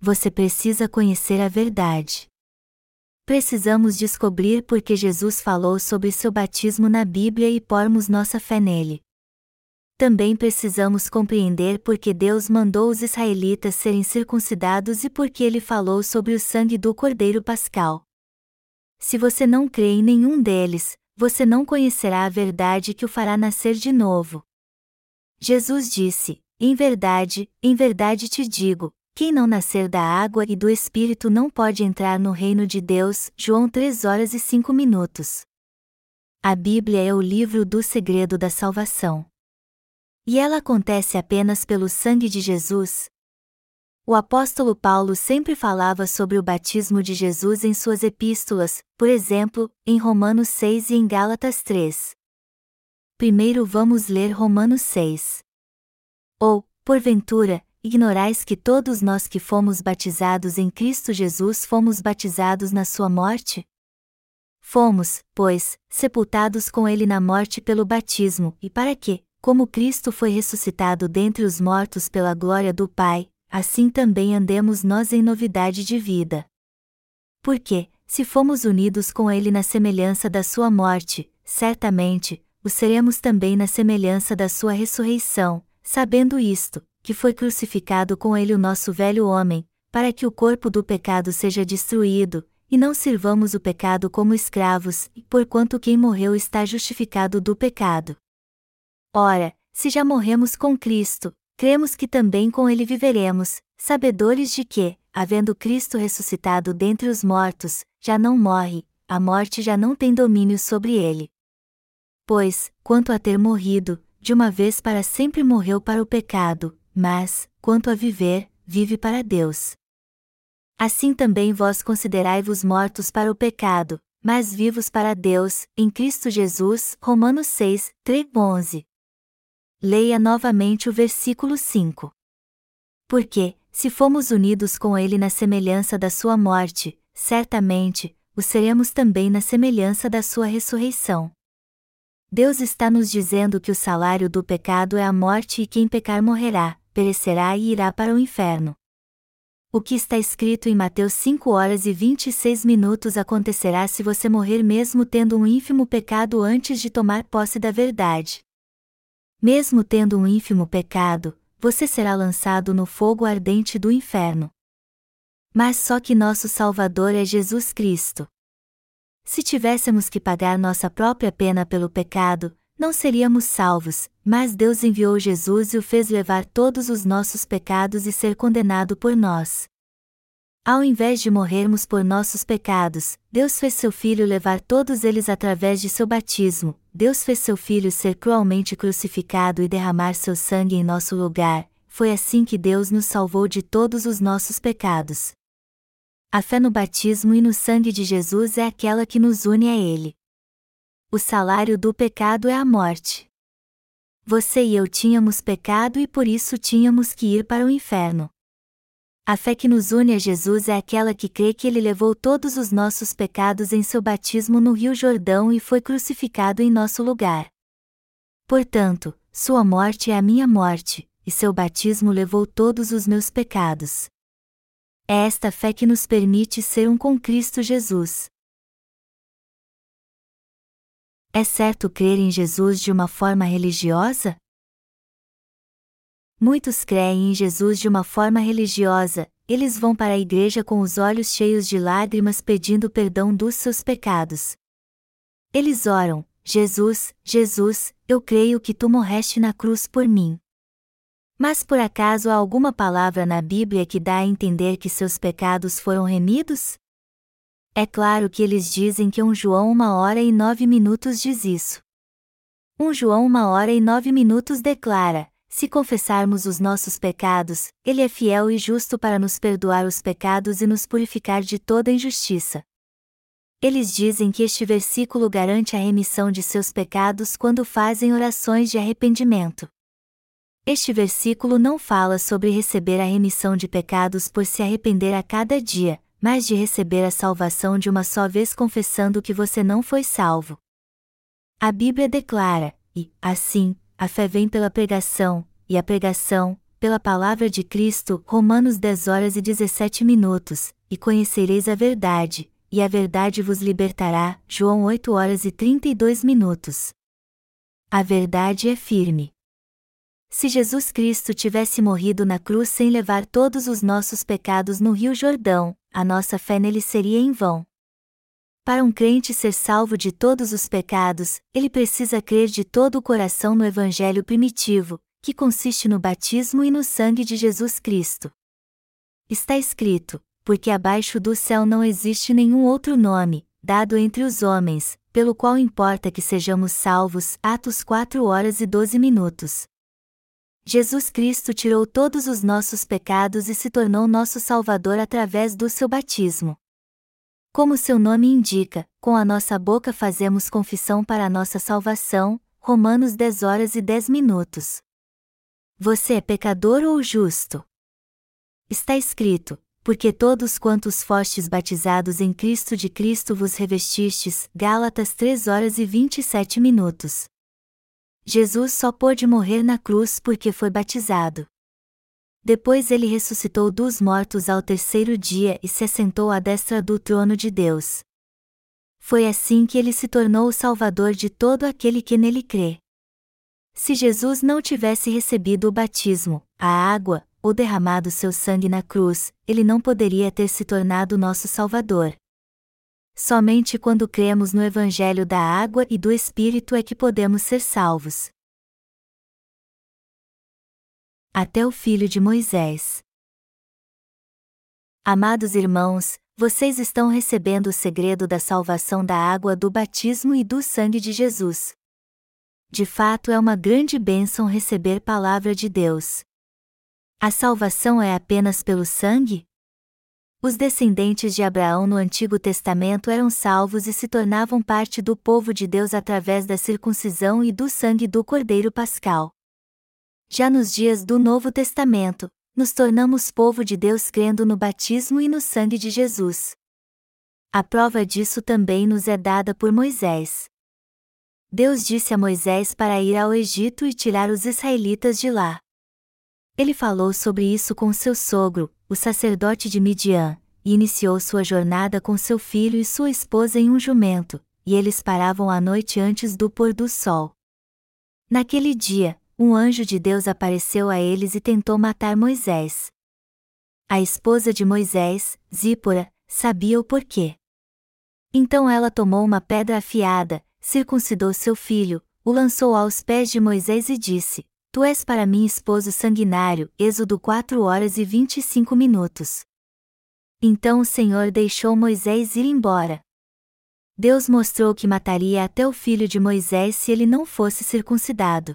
Você precisa conhecer a verdade. Precisamos descobrir por que Jesus falou sobre seu batismo na Bíblia e pormos nossa fé nele. Também precisamos compreender por que Deus mandou os israelitas serem circuncidados e por que ele falou sobre o sangue do Cordeiro Pascal. Se você não crê em nenhum deles, você não conhecerá a verdade que o fará nascer de novo. Jesus disse: Em verdade, em verdade te digo, quem não nascer da água e do Espírito não pode entrar no reino de Deus. João 3 horas e 5 minutos. A Bíblia é o livro do segredo da salvação. E ela acontece apenas pelo sangue de Jesus? O apóstolo Paulo sempre falava sobre o batismo de Jesus em suas epístolas, por exemplo, em Romanos 6 e em Gálatas 3. Primeiro vamos ler Romanos 6. Ou, porventura, ignorais que todos nós que fomos batizados em Cristo Jesus fomos batizados na sua morte? Fomos, pois, sepultados com ele na morte pelo batismo, e para que, como Cristo foi ressuscitado dentre os mortos pela glória do Pai, assim também andemos nós em novidade de vida. Porque, se fomos unidos com ele na semelhança da sua morte, certamente, o seremos também na semelhança da sua ressurreição, sabendo isto, que foi crucificado com ele o nosso velho homem, para que o corpo do pecado seja destruído, e não sirvamos o pecado como escravos, porquanto quem morreu está justificado do pecado. Ora, se já morremos com Cristo, cremos que também com ele viveremos, sabedores de que, havendo Cristo ressuscitado dentre os mortos, já não morre, a morte já não tem domínio sobre ele. Pois, quanto a ter morrido, de uma vez para sempre morreu para o pecado, mas, quanto a viver, vive para Deus. Assim também vós considerai-vos mortos para o pecado, mas vivos para Deus, em Cristo Jesus. Romanos 6, 3, 11. Leia novamente o versículo 5. Porque, se fomos unidos com Ele na semelhança da Sua morte, certamente, o seremos também na semelhança da Sua ressurreição. Deus está nos dizendo que o salário do pecado é a morte e quem pecar morrerá, perecerá e irá para o inferno. O que está escrito em Mateus 5 horas e 26 minutos acontecerá se você morrer mesmo tendo um ínfimo pecado antes de tomar posse da verdade. Mesmo tendo um ínfimo pecado, você será lançado no fogo ardente do inferno. Mas só que nosso Salvador é Jesus Cristo. Se tivéssemos que pagar nossa própria pena pelo pecado, não seríamos salvos, mas Deus enviou Jesus e o fez levar todos os nossos pecados e ser condenado por nós. Ao invés de morrermos por nossos pecados, Deus fez seu Filho levar todos eles através de seu batismo, Deus fez seu Filho ser cruelmente crucificado e derramar seu sangue em nosso lugar, foi assim que Deus nos salvou de todos os nossos pecados. A fé no batismo e no sangue de Jesus é aquela que nos une a Ele. O salário do pecado é a morte. Você e eu tínhamos pecado e por isso tínhamos que ir para o inferno. A fé que nos une a Jesus é aquela que crê que ele levou todos os nossos pecados em seu batismo no Rio Jordão e foi crucificado em nosso lugar. Portanto, sua morte é a minha morte, e seu batismo levou todos os meus pecados. É esta fé que nos permite ser um com Cristo Jesus. É certo crer em Jesus de uma forma religiosa? Muitos creem em Jesus de uma forma religiosa, eles vão para a igreja com os olhos cheios de lágrimas pedindo perdão dos seus pecados. Eles oram: Jesus, Jesus, eu creio que tu morreste na cruz por mim. Mas por acaso há alguma palavra na Bíblia que dá a entender que seus pecados foram remidos? É claro que eles dizem que um João uma hora e nove minutos diz isso. Um João uma hora e nove minutos declara: se confessarmos os nossos pecados, Ele é fiel e justo para nos perdoar os pecados e nos purificar de toda injustiça. Eles dizem que este versículo garante a remissão de seus pecados quando fazem orações de arrependimento. Este versículo não fala sobre receber a remissão de pecados por se arrepender a cada dia, mas de receber a salvação de uma só vez confessando que você não foi salvo. A Bíblia declara, e, assim, a fé vem pela pregação, e a pregação, pela palavra de Cristo, Romanos 10 horas e 17 minutos, e conhecereis a verdade, e a verdade vos libertará, João 8 horas e 32 minutos. A verdade é firme. Se Jesus Cristo tivesse morrido na cruz sem levar todos os nossos pecados no Rio Jordão, a nossa fé nele seria em vão. Para um crente ser salvo de todos os pecados, ele precisa crer de todo o coração no Evangelho primitivo, que consiste no batismo e no sangue de Jesus Cristo. Está escrito: Porque abaixo do céu não existe nenhum outro nome, dado entre os homens, pelo qual importa que sejamos salvos. Atos 4 horas e 12 minutos. Jesus Cristo tirou todos os nossos pecados e se tornou nosso Salvador através do seu batismo. Como seu nome indica, com a nossa boca fazemos confissão para a nossa salvação, Romanos 10 horas e 10 minutos. Você é pecador ou justo? Está escrito: Porque todos quantos fostes batizados em Cristo de Cristo vos revestistes, Gálatas 3 horas e 27 minutos. Jesus só pôde morrer na cruz porque foi batizado. Depois ele ressuscitou dos mortos ao terceiro dia e se assentou à destra do trono de Deus. Foi assim que ele se tornou o Salvador de todo aquele que nele crê. Se Jesus não tivesse recebido o batismo, a água, ou derramado seu sangue na cruz, ele não poderia ter se tornado nosso Salvador. Somente quando cremos no Evangelho da água e do Espírito é que podemos ser salvos. Até o Filho de Moisés. Amados irmãos, vocês estão recebendo o segredo da salvação da água do batismo e do sangue de Jesus. De fato é uma grande bênção receber palavra de Deus. A salvação é apenas pelo sangue? Os descendentes de Abraão no Antigo Testamento eram salvos e se tornavam parte do povo de Deus através da circuncisão e do sangue do Cordeiro Pascal. Já nos dias do Novo Testamento, nos tornamos povo de Deus crendo no batismo e no sangue de Jesus. A prova disso também nos é dada por Moisés. Deus disse a Moisés para ir ao Egito e tirar os israelitas de lá. Ele falou sobre isso com seu sogro, o sacerdote de Midian, e iniciou sua jornada com seu filho e sua esposa em um jumento, e eles paravam à noite antes do pôr do sol. Naquele dia, um anjo de Deus apareceu a eles e tentou matar Moisés. A esposa de Moisés, Zípora, sabia o porquê. Então ela tomou uma pedra afiada, circuncidou seu filho, o lançou aos pés de Moisés e disse: Tu és para mim esposo sanguinário. Êxodo 4 horas e 25 minutos. Então o Senhor deixou Moisés ir embora. Deus mostrou que mataria até o filho de Moisés se ele não fosse circuncidado.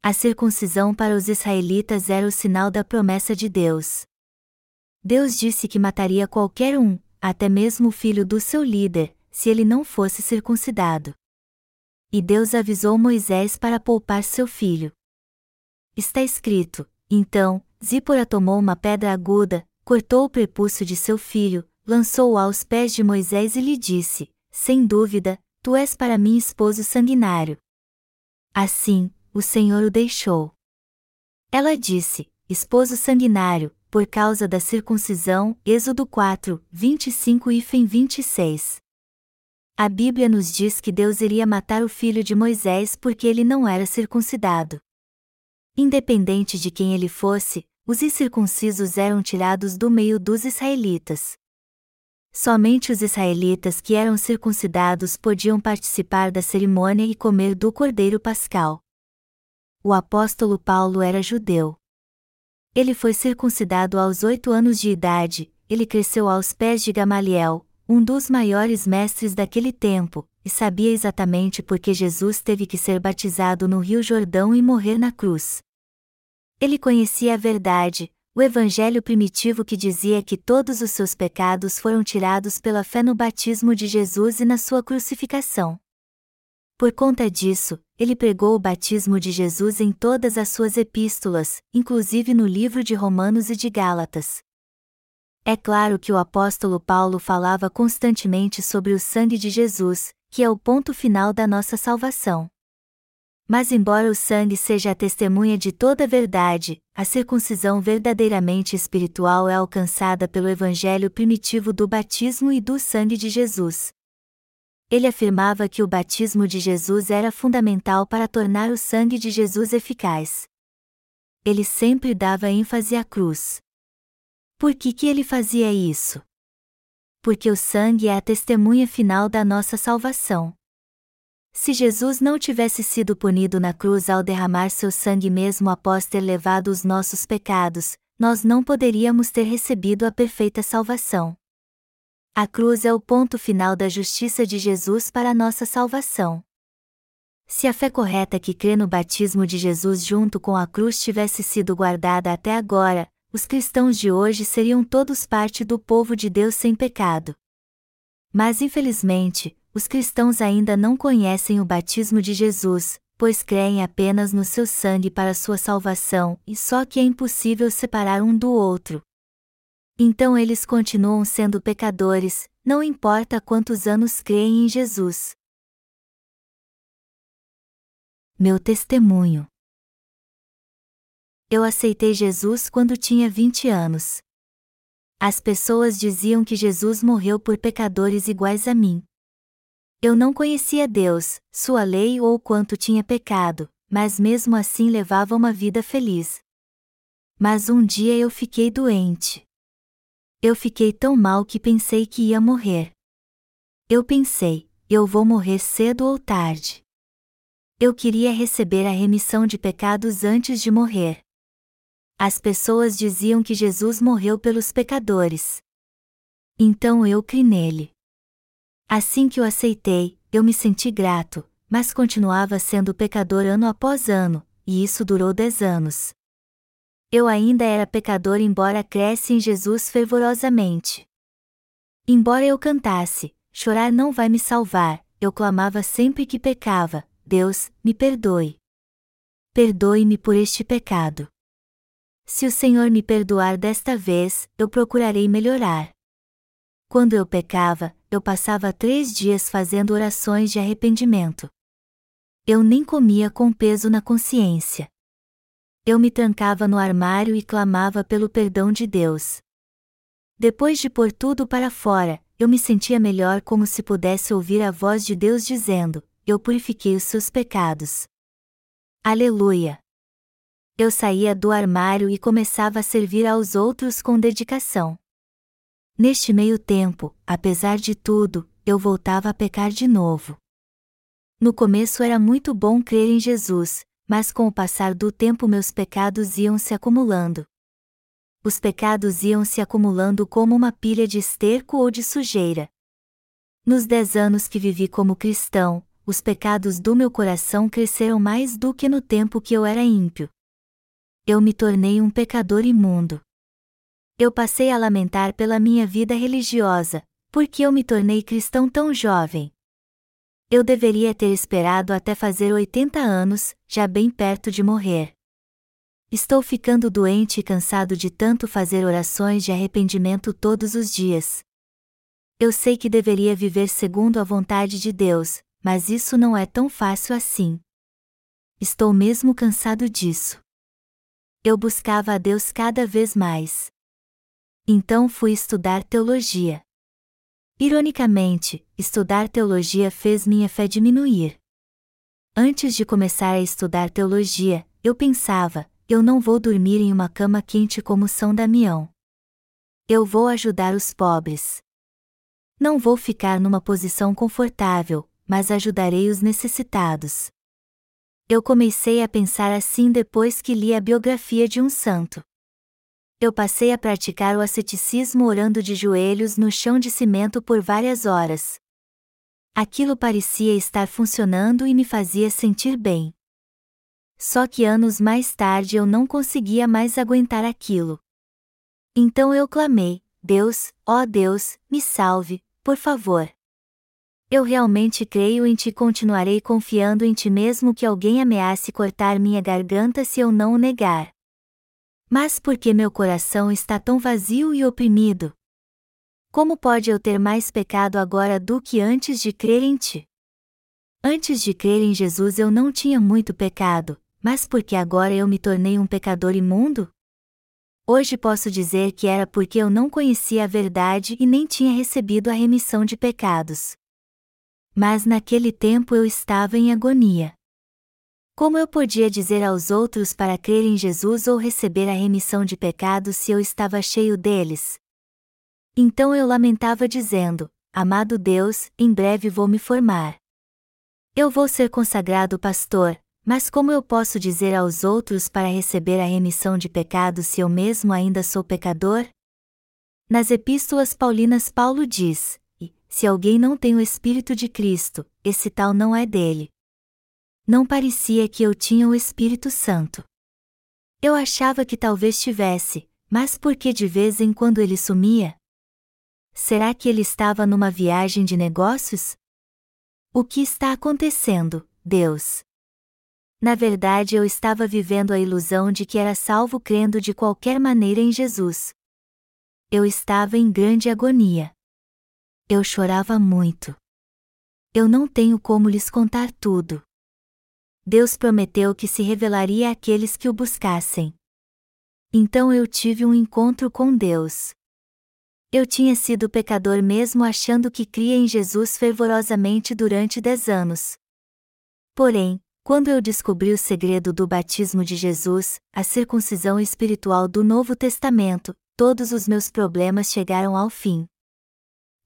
A circuncisão para os israelitas era o sinal da promessa de Deus. Deus disse que mataria qualquer um, até mesmo o filho do seu líder, se ele não fosse circuncidado. E Deus avisou Moisés para poupar seu filho. Está escrito: Então, Zípora tomou uma pedra aguda, cortou o prepúcio de seu filho, lançou-o aos pés de Moisés e lhe disse: sem dúvida, tu és para mim esposo sanguinário. Assim, o Senhor o deixou. Ela disse: Esposo sanguinário, por causa da circuncisão, Êxodo 4, 25 e 26. A Bíblia nos diz que Deus iria matar o filho de Moisés porque ele não era circuncidado. Independente de quem ele fosse, os incircuncisos eram tirados do meio dos israelitas. Somente os israelitas que eram circuncidados podiam participar da cerimônia e comer do cordeiro pascal. O apóstolo Paulo era judeu. Ele foi circuncidado aos oito anos de idade, ele cresceu aos pés de Gamaliel, um dos maiores mestres daquele tempo, e sabia exatamente por que Jesus teve que ser batizado no Rio Jordão e morrer na cruz. Ele conhecia a verdade, o evangelho primitivo que dizia que todos os seus pecados foram tirados pela fé no batismo de Jesus e na sua crucificação. Por conta disso, ele pregou o batismo de Jesus em todas as suas epístolas, inclusive no livro de Romanos e de Gálatas. É claro que o apóstolo Paulo falava constantemente sobre o sangue de Jesus, que é o ponto final da nossa salvação. Mas, embora o sangue seja a testemunha de toda a verdade, a circuncisão verdadeiramente espiritual é alcançada pelo evangelho primitivo do batismo e do sangue de Jesus. Ele afirmava que o batismo de Jesus era fundamental para tornar o sangue de Jesus eficaz. Ele sempre dava ênfase à cruz. Por que, que ele fazia isso? Porque o sangue é a testemunha final da nossa salvação. Se Jesus não tivesse sido punido na cruz ao derramar seu sangue mesmo após ter levado os nossos pecados, nós não poderíamos ter recebido a perfeita salvação. A cruz é o ponto final da justiça de Jesus para a nossa salvação. Se a fé correta que crê no batismo de Jesus junto com a cruz tivesse sido guardada até agora, os cristãos de hoje seriam todos parte do povo de Deus sem pecado. Mas infelizmente, os cristãos ainda não conhecem o batismo de Jesus, pois creem apenas no seu sangue para sua salvação e só que é impossível separar um do outro. Então eles continuam sendo pecadores, não importa quantos anos creem em Jesus. Meu testemunho. Eu aceitei Jesus quando tinha 20 anos. As pessoas diziam que Jesus morreu por pecadores iguais a mim. Eu não conhecia Deus, sua lei ou quanto tinha pecado, mas mesmo assim levava uma vida feliz. Mas um dia eu fiquei doente. Eu fiquei tão mal que pensei que ia morrer. Eu pensei, eu vou morrer cedo ou tarde. Eu queria receber a remissão de pecados antes de morrer. As pessoas diziam que Jesus morreu pelos pecadores. Então eu criei nele. Assim que o aceitei, eu me senti grato, mas continuava sendo pecador ano após ano, e isso durou dez anos. Eu ainda era pecador embora cresce em Jesus fervorosamente. Embora eu cantasse, chorar não vai me salvar, eu clamava sempre que pecava, Deus, me perdoe. Perdoe-me por este pecado. Se o Senhor me perdoar desta vez, eu procurarei melhorar. Quando eu pecava, eu passava três dias fazendo orações de arrependimento. Eu nem comia com peso na consciência. Eu me trancava no armário e clamava pelo perdão de Deus. Depois de pôr tudo para fora, eu me sentia melhor como se pudesse ouvir a voz de Deus dizendo: Eu purifiquei os seus pecados. Aleluia! Eu saía do armário e começava a servir aos outros com dedicação. Neste meio tempo, apesar de tudo, eu voltava a pecar de novo. No começo era muito bom crer em Jesus, mas com o passar do tempo meus pecados iam se acumulando. Os pecados iam se acumulando como uma pilha de esterco ou de sujeira. Nos dez anos que vivi como cristão, os pecados do meu coração cresceram mais do que no tempo que eu era ímpio. Eu me tornei um pecador imundo. Eu passei a lamentar pela minha vida religiosa, porque eu me tornei cristão tão jovem. Eu deveria ter esperado até fazer 80 anos, já bem perto de morrer. Estou ficando doente e cansado de tanto fazer orações de arrependimento todos os dias. Eu sei que deveria viver segundo a vontade de Deus, mas isso não é tão fácil assim. Estou mesmo cansado disso. Eu buscava a Deus cada vez mais. Então fui estudar teologia. Ironicamente, estudar teologia fez minha fé diminuir. Antes de começar a estudar teologia, eu pensava: eu não vou dormir em uma cama quente como São Damião. Eu vou ajudar os pobres. Não vou ficar numa posição confortável, mas ajudarei os necessitados. Eu comecei a pensar assim depois que li a biografia de um santo. Eu passei a praticar o asceticismo orando de joelhos no chão de cimento por várias horas. Aquilo parecia estar funcionando e me fazia sentir bem. Só que anos mais tarde eu não conseguia mais aguentar aquilo. Então eu clamei: Deus, ó Deus, me salve, por favor. Eu realmente creio em ti e continuarei confiando em ti mesmo que alguém ameace cortar minha garganta se eu não o negar. Mas por que meu coração está tão vazio e oprimido? Como pode eu ter mais pecado agora do que antes de crer em ti? Antes de crer em Jesus eu não tinha muito pecado, mas por que agora eu me tornei um pecador imundo? Hoje posso dizer que era porque eu não conhecia a verdade e nem tinha recebido a remissão de pecados. Mas naquele tempo eu estava em agonia. Como eu podia dizer aos outros para crer em Jesus ou receber a remissão de pecados se eu estava cheio deles? Então eu lamentava dizendo: Amado Deus, em breve vou me formar. Eu vou ser consagrado pastor, mas como eu posso dizer aos outros para receber a remissão de pecados se eu mesmo ainda sou pecador? Nas epístolas paulinas Paulo diz: se alguém não tem o Espírito de Cristo, esse tal não é dele não parecia que eu tinha o Espírito Santo. Eu achava que talvez tivesse, mas por que de vez em quando ele sumia? Será que ele estava numa viagem de negócios? O que está acontecendo, Deus? Na verdade, eu estava vivendo a ilusão de que era salvo crendo de qualquer maneira em Jesus. Eu estava em grande agonia. Eu chorava muito. Eu não tenho como lhes contar tudo. Deus prometeu que se revelaria àqueles que o buscassem. Então eu tive um encontro com Deus. Eu tinha sido pecador mesmo achando que cria em Jesus fervorosamente durante dez anos. Porém, quando eu descobri o segredo do batismo de Jesus, a circuncisão espiritual do Novo Testamento, todos os meus problemas chegaram ao fim.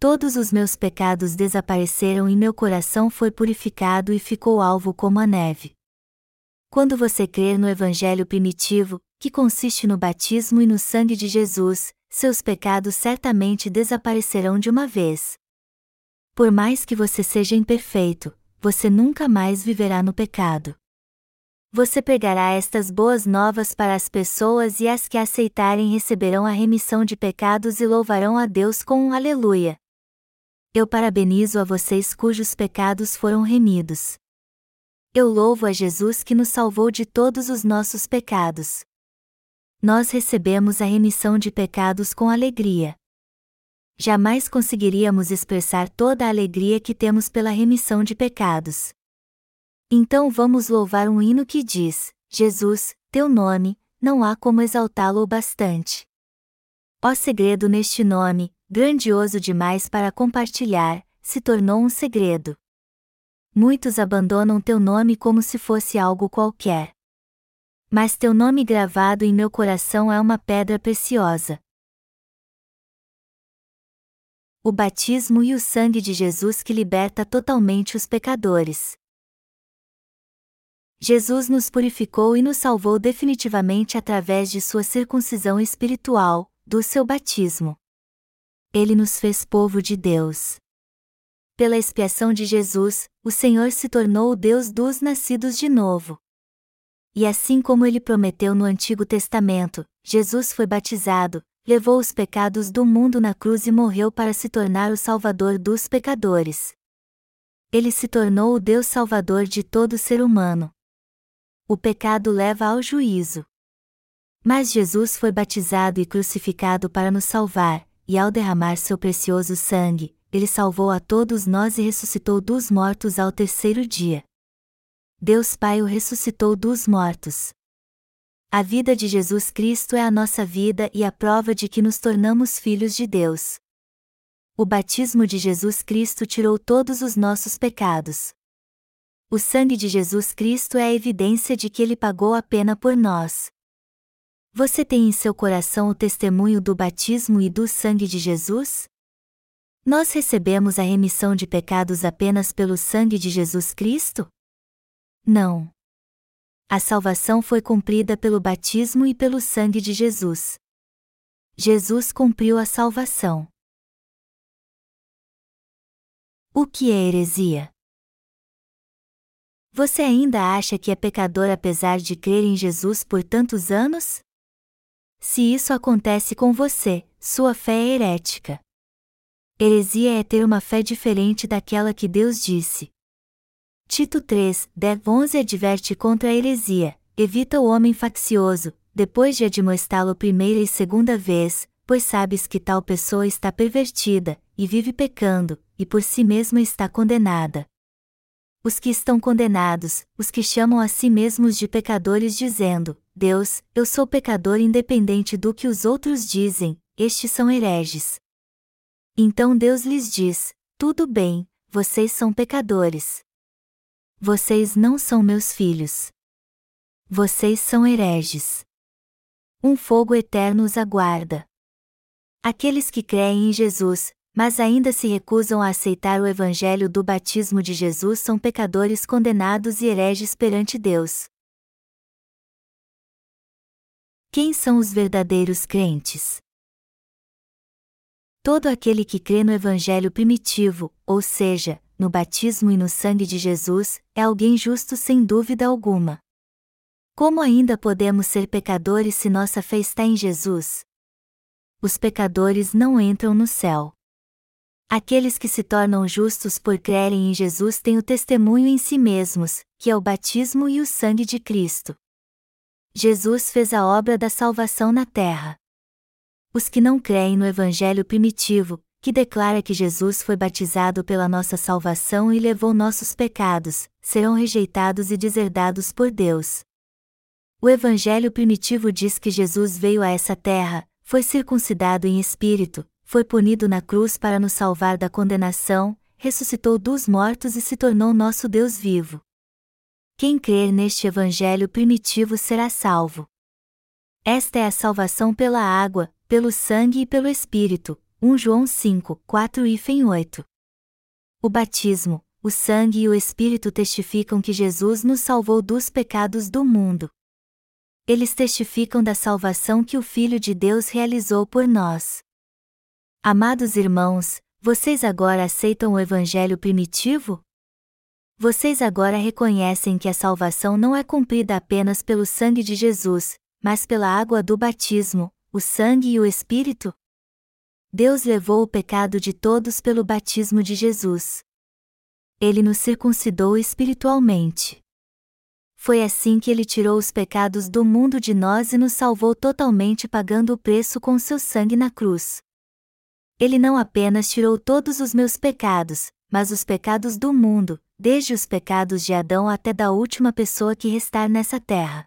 Todos os meus pecados desapareceram e meu coração foi purificado e ficou alvo como a neve. Quando você crer no Evangelho primitivo, que consiste no batismo e no sangue de Jesus, seus pecados certamente desaparecerão de uma vez. Por mais que você seja imperfeito, você nunca mais viverá no pecado. Você pregará estas boas novas para as pessoas e as que aceitarem receberão a remissão de pecados e louvarão a Deus com um aleluia. Eu parabenizo a vocês cujos pecados foram remidos. Eu louvo a Jesus que nos salvou de todos os nossos pecados. Nós recebemos a remissão de pecados com alegria. Jamais conseguiríamos expressar toda a alegria que temos pela remissão de pecados. Então vamos louvar um hino que diz: Jesus, teu nome, não há como exaltá-lo bastante. Ó segredo neste nome, grandioso demais para compartilhar, se tornou um segredo. Muitos abandonam teu nome como se fosse algo qualquer. Mas teu nome gravado em meu coração é uma pedra preciosa. O batismo e o sangue de Jesus que liberta totalmente os pecadores. Jesus nos purificou e nos salvou definitivamente através de sua circuncisão espiritual, do seu batismo. Ele nos fez povo de Deus. Pela expiação de Jesus, o Senhor se tornou o Deus dos nascidos de novo. E assim como ele prometeu no Antigo Testamento, Jesus foi batizado, levou os pecados do mundo na cruz e morreu para se tornar o Salvador dos pecadores. Ele se tornou o Deus Salvador de todo ser humano o pecado leva ao juízo. Mas Jesus foi batizado e crucificado para nos salvar, e ao derramar seu precioso sangue, ele salvou a todos nós e ressuscitou dos mortos ao terceiro dia. Deus Pai o ressuscitou dos mortos. A vida de Jesus Cristo é a nossa vida e a prova de que nos tornamos filhos de Deus. O batismo de Jesus Cristo tirou todos os nossos pecados. O sangue de Jesus Cristo é a evidência de que ele pagou a pena por nós. Você tem em seu coração o testemunho do batismo e do sangue de Jesus? Nós recebemos a remissão de pecados apenas pelo sangue de Jesus Cristo? Não. A salvação foi cumprida pelo batismo e pelo sangue de Jesus. Jesus cumpriu a salvação. O que é heresia? Você ainda acha que é pecador apesar de crer em Jesus por tantos anos? Se isso acontece com você, sua fé é herética. Heresia é ter uma fé diferente daquela que Deus disse. Tito 3, 10, 11 adverte contra a heresia, evita o homem faccioso, depois de admoestá-lo primeira e segunda vez, pois sabes que tal pessoa está pervertida, e vive pecando, e por si mesma está condenada os que estão condenados, os que chamam a si mesmos de pecadores, dizendo: Deus, eu sou pecador independente do que os outros dizem, estes são hereges. Então Deus lhes diz: Tudo bem, vocês são pecadores. Vocês não são meus filhos. Vocês são hereges. Um fogo eterno os aguarda. Aqueles que creem em Jesus, mas ainda se recusam a aceitar o evangelho do batismo de Jesus são pecadores condenados e hereges perante Deus. Quem são os verdadeiros crentes? Todo aquele que crê no evangelho primitivo, ou seja, no batismo e no sangue de Jesus, é alguém justo sem dúvida alguma. Como ainda podemos ser pecadores se nossa fé está em Jesus? Os pecadores não entram no céu. Aqueles que se tornam justos por crerem em Jesus têm o testemunho em si mesmos, que é o batismo e o sangue de Cristo. Jesus fez a obra da salvação na terra. Os que não creem no Evangelho primitivo, que declara que Jesus foi batizado pela nossa salvação e levou nossos pecados, serão rejeitados e deserdados por Deus. O Evangelho primitivo diz que Jesus veio a essa terra, foi circuncidado em espírito, foi punido na cruz para nos salvar da condenação, ressuscitou dos mortos e se tornou nosso Deus vivo. Quem crer neste Evangelho primitivo será salvo. Esta é a salvação pela água, pelo sangue e pelo Espírito. 1 João 5, 4 e 8. O batismo, o sangue e o Espírito testificam que Jesus nos salvou dos pecados do mundo. Eles testificam da salvação que o Filho de Deus realizou por nós. Amados irmãos, vocês agora aceitam o Evangelho primitivo? Vocês agora reconhecem que a salvação não é cumprida apenas pelo sangue de Jesus, mas pela água do batismo, o sangue e o Espírito? Deus levou o pecado de todos pelo batismo de Jesus. Ele nos circuncidou espiritualmente. Foi assim que ele tirou os pecados do mundo de nós e nos salvou totalmente pagando o preço com seu sangue na cruz. Ele não apenas tirou todos os meus pecados, mas os pecados do mundo, desde os pecados de Adão até da última pessoa que restar nessa terra.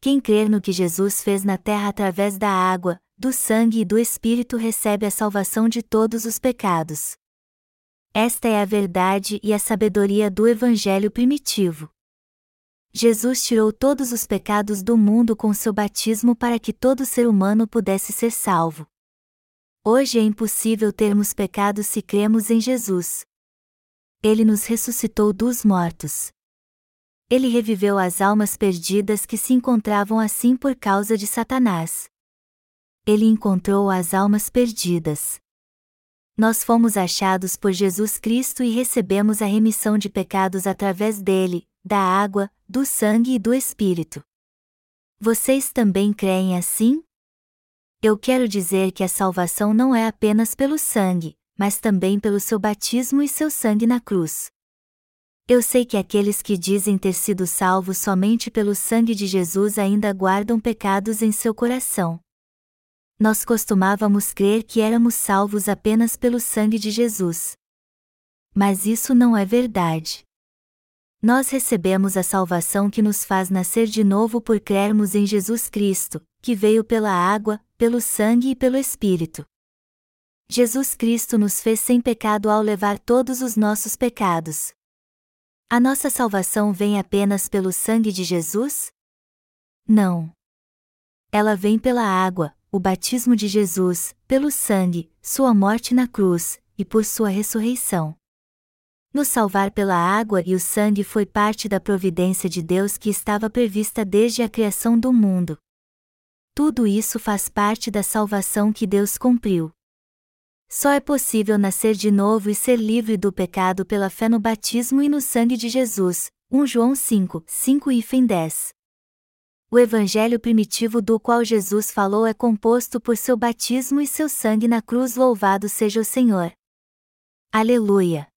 Quem crer no que Jesus fez na terra através da água, do sangue e do Espírito recebe a salvação de todos os pecados. Esta é a verdade e a sabedoria do Evangelho primitivo. Jesus tirou todos os pecados do mundo com seu batismo para que todo ser humano pudesse ser salvo. Hoje é impossível termos pecados se cremos em Jesus. Ele nos ressuscitou dos mortos. Ele reviveu as almas perdidas que se encontravam assim por causa de Satanás. Ele encontrou as almas perdidas. Nós fomos achados por Jesus Cristo e recebemos a remissão de pecados através dele, da água, do sangue e do Espírito. Vocês também creem assim? Eu quero dizer que a salvação não é apenas pelo sangue, mas também pelo seu batismo e seu sangue na cruz. Eu sei que aqueles que dizem ter sido salvos somente pelo sangue de Jesus ainda guardam pecados em seu coração. Nós costumávamos crer que éramos salvos apenas pelo sangue de Jesus. Mas isso não é verdade. Nós recebemos a salvação que nos faz nascer de novo por crermos em Jesus Cristo, que veio pela água, pelo sangue e pelo Espírito. Jesus Cristo nos fez sem pecado ao levar todos os nossos pecados. A nossa salvação vem apenas pelo sangue de Jesus? Não. Ela vem pela água, o batismo de Jesus, pelo sangue, sua morte na cruz, e por sua ressurreição. Nos salvar pela água e o sangue foi parte da providência de Deus que estava prevista desde a criação do mundo. Tudo isso faz parte da salvação que Deus cumpriu. Só é possível nascer de novo e ser livre do pecado pela fé no batismo e no sangue de Jesus. 1 João 5, 5 e 10. O evangelho primitivo do qual Jesus falou é composto por seu batismo e seu sangue na cruz. Louvado seja o Senhor. Aleluia!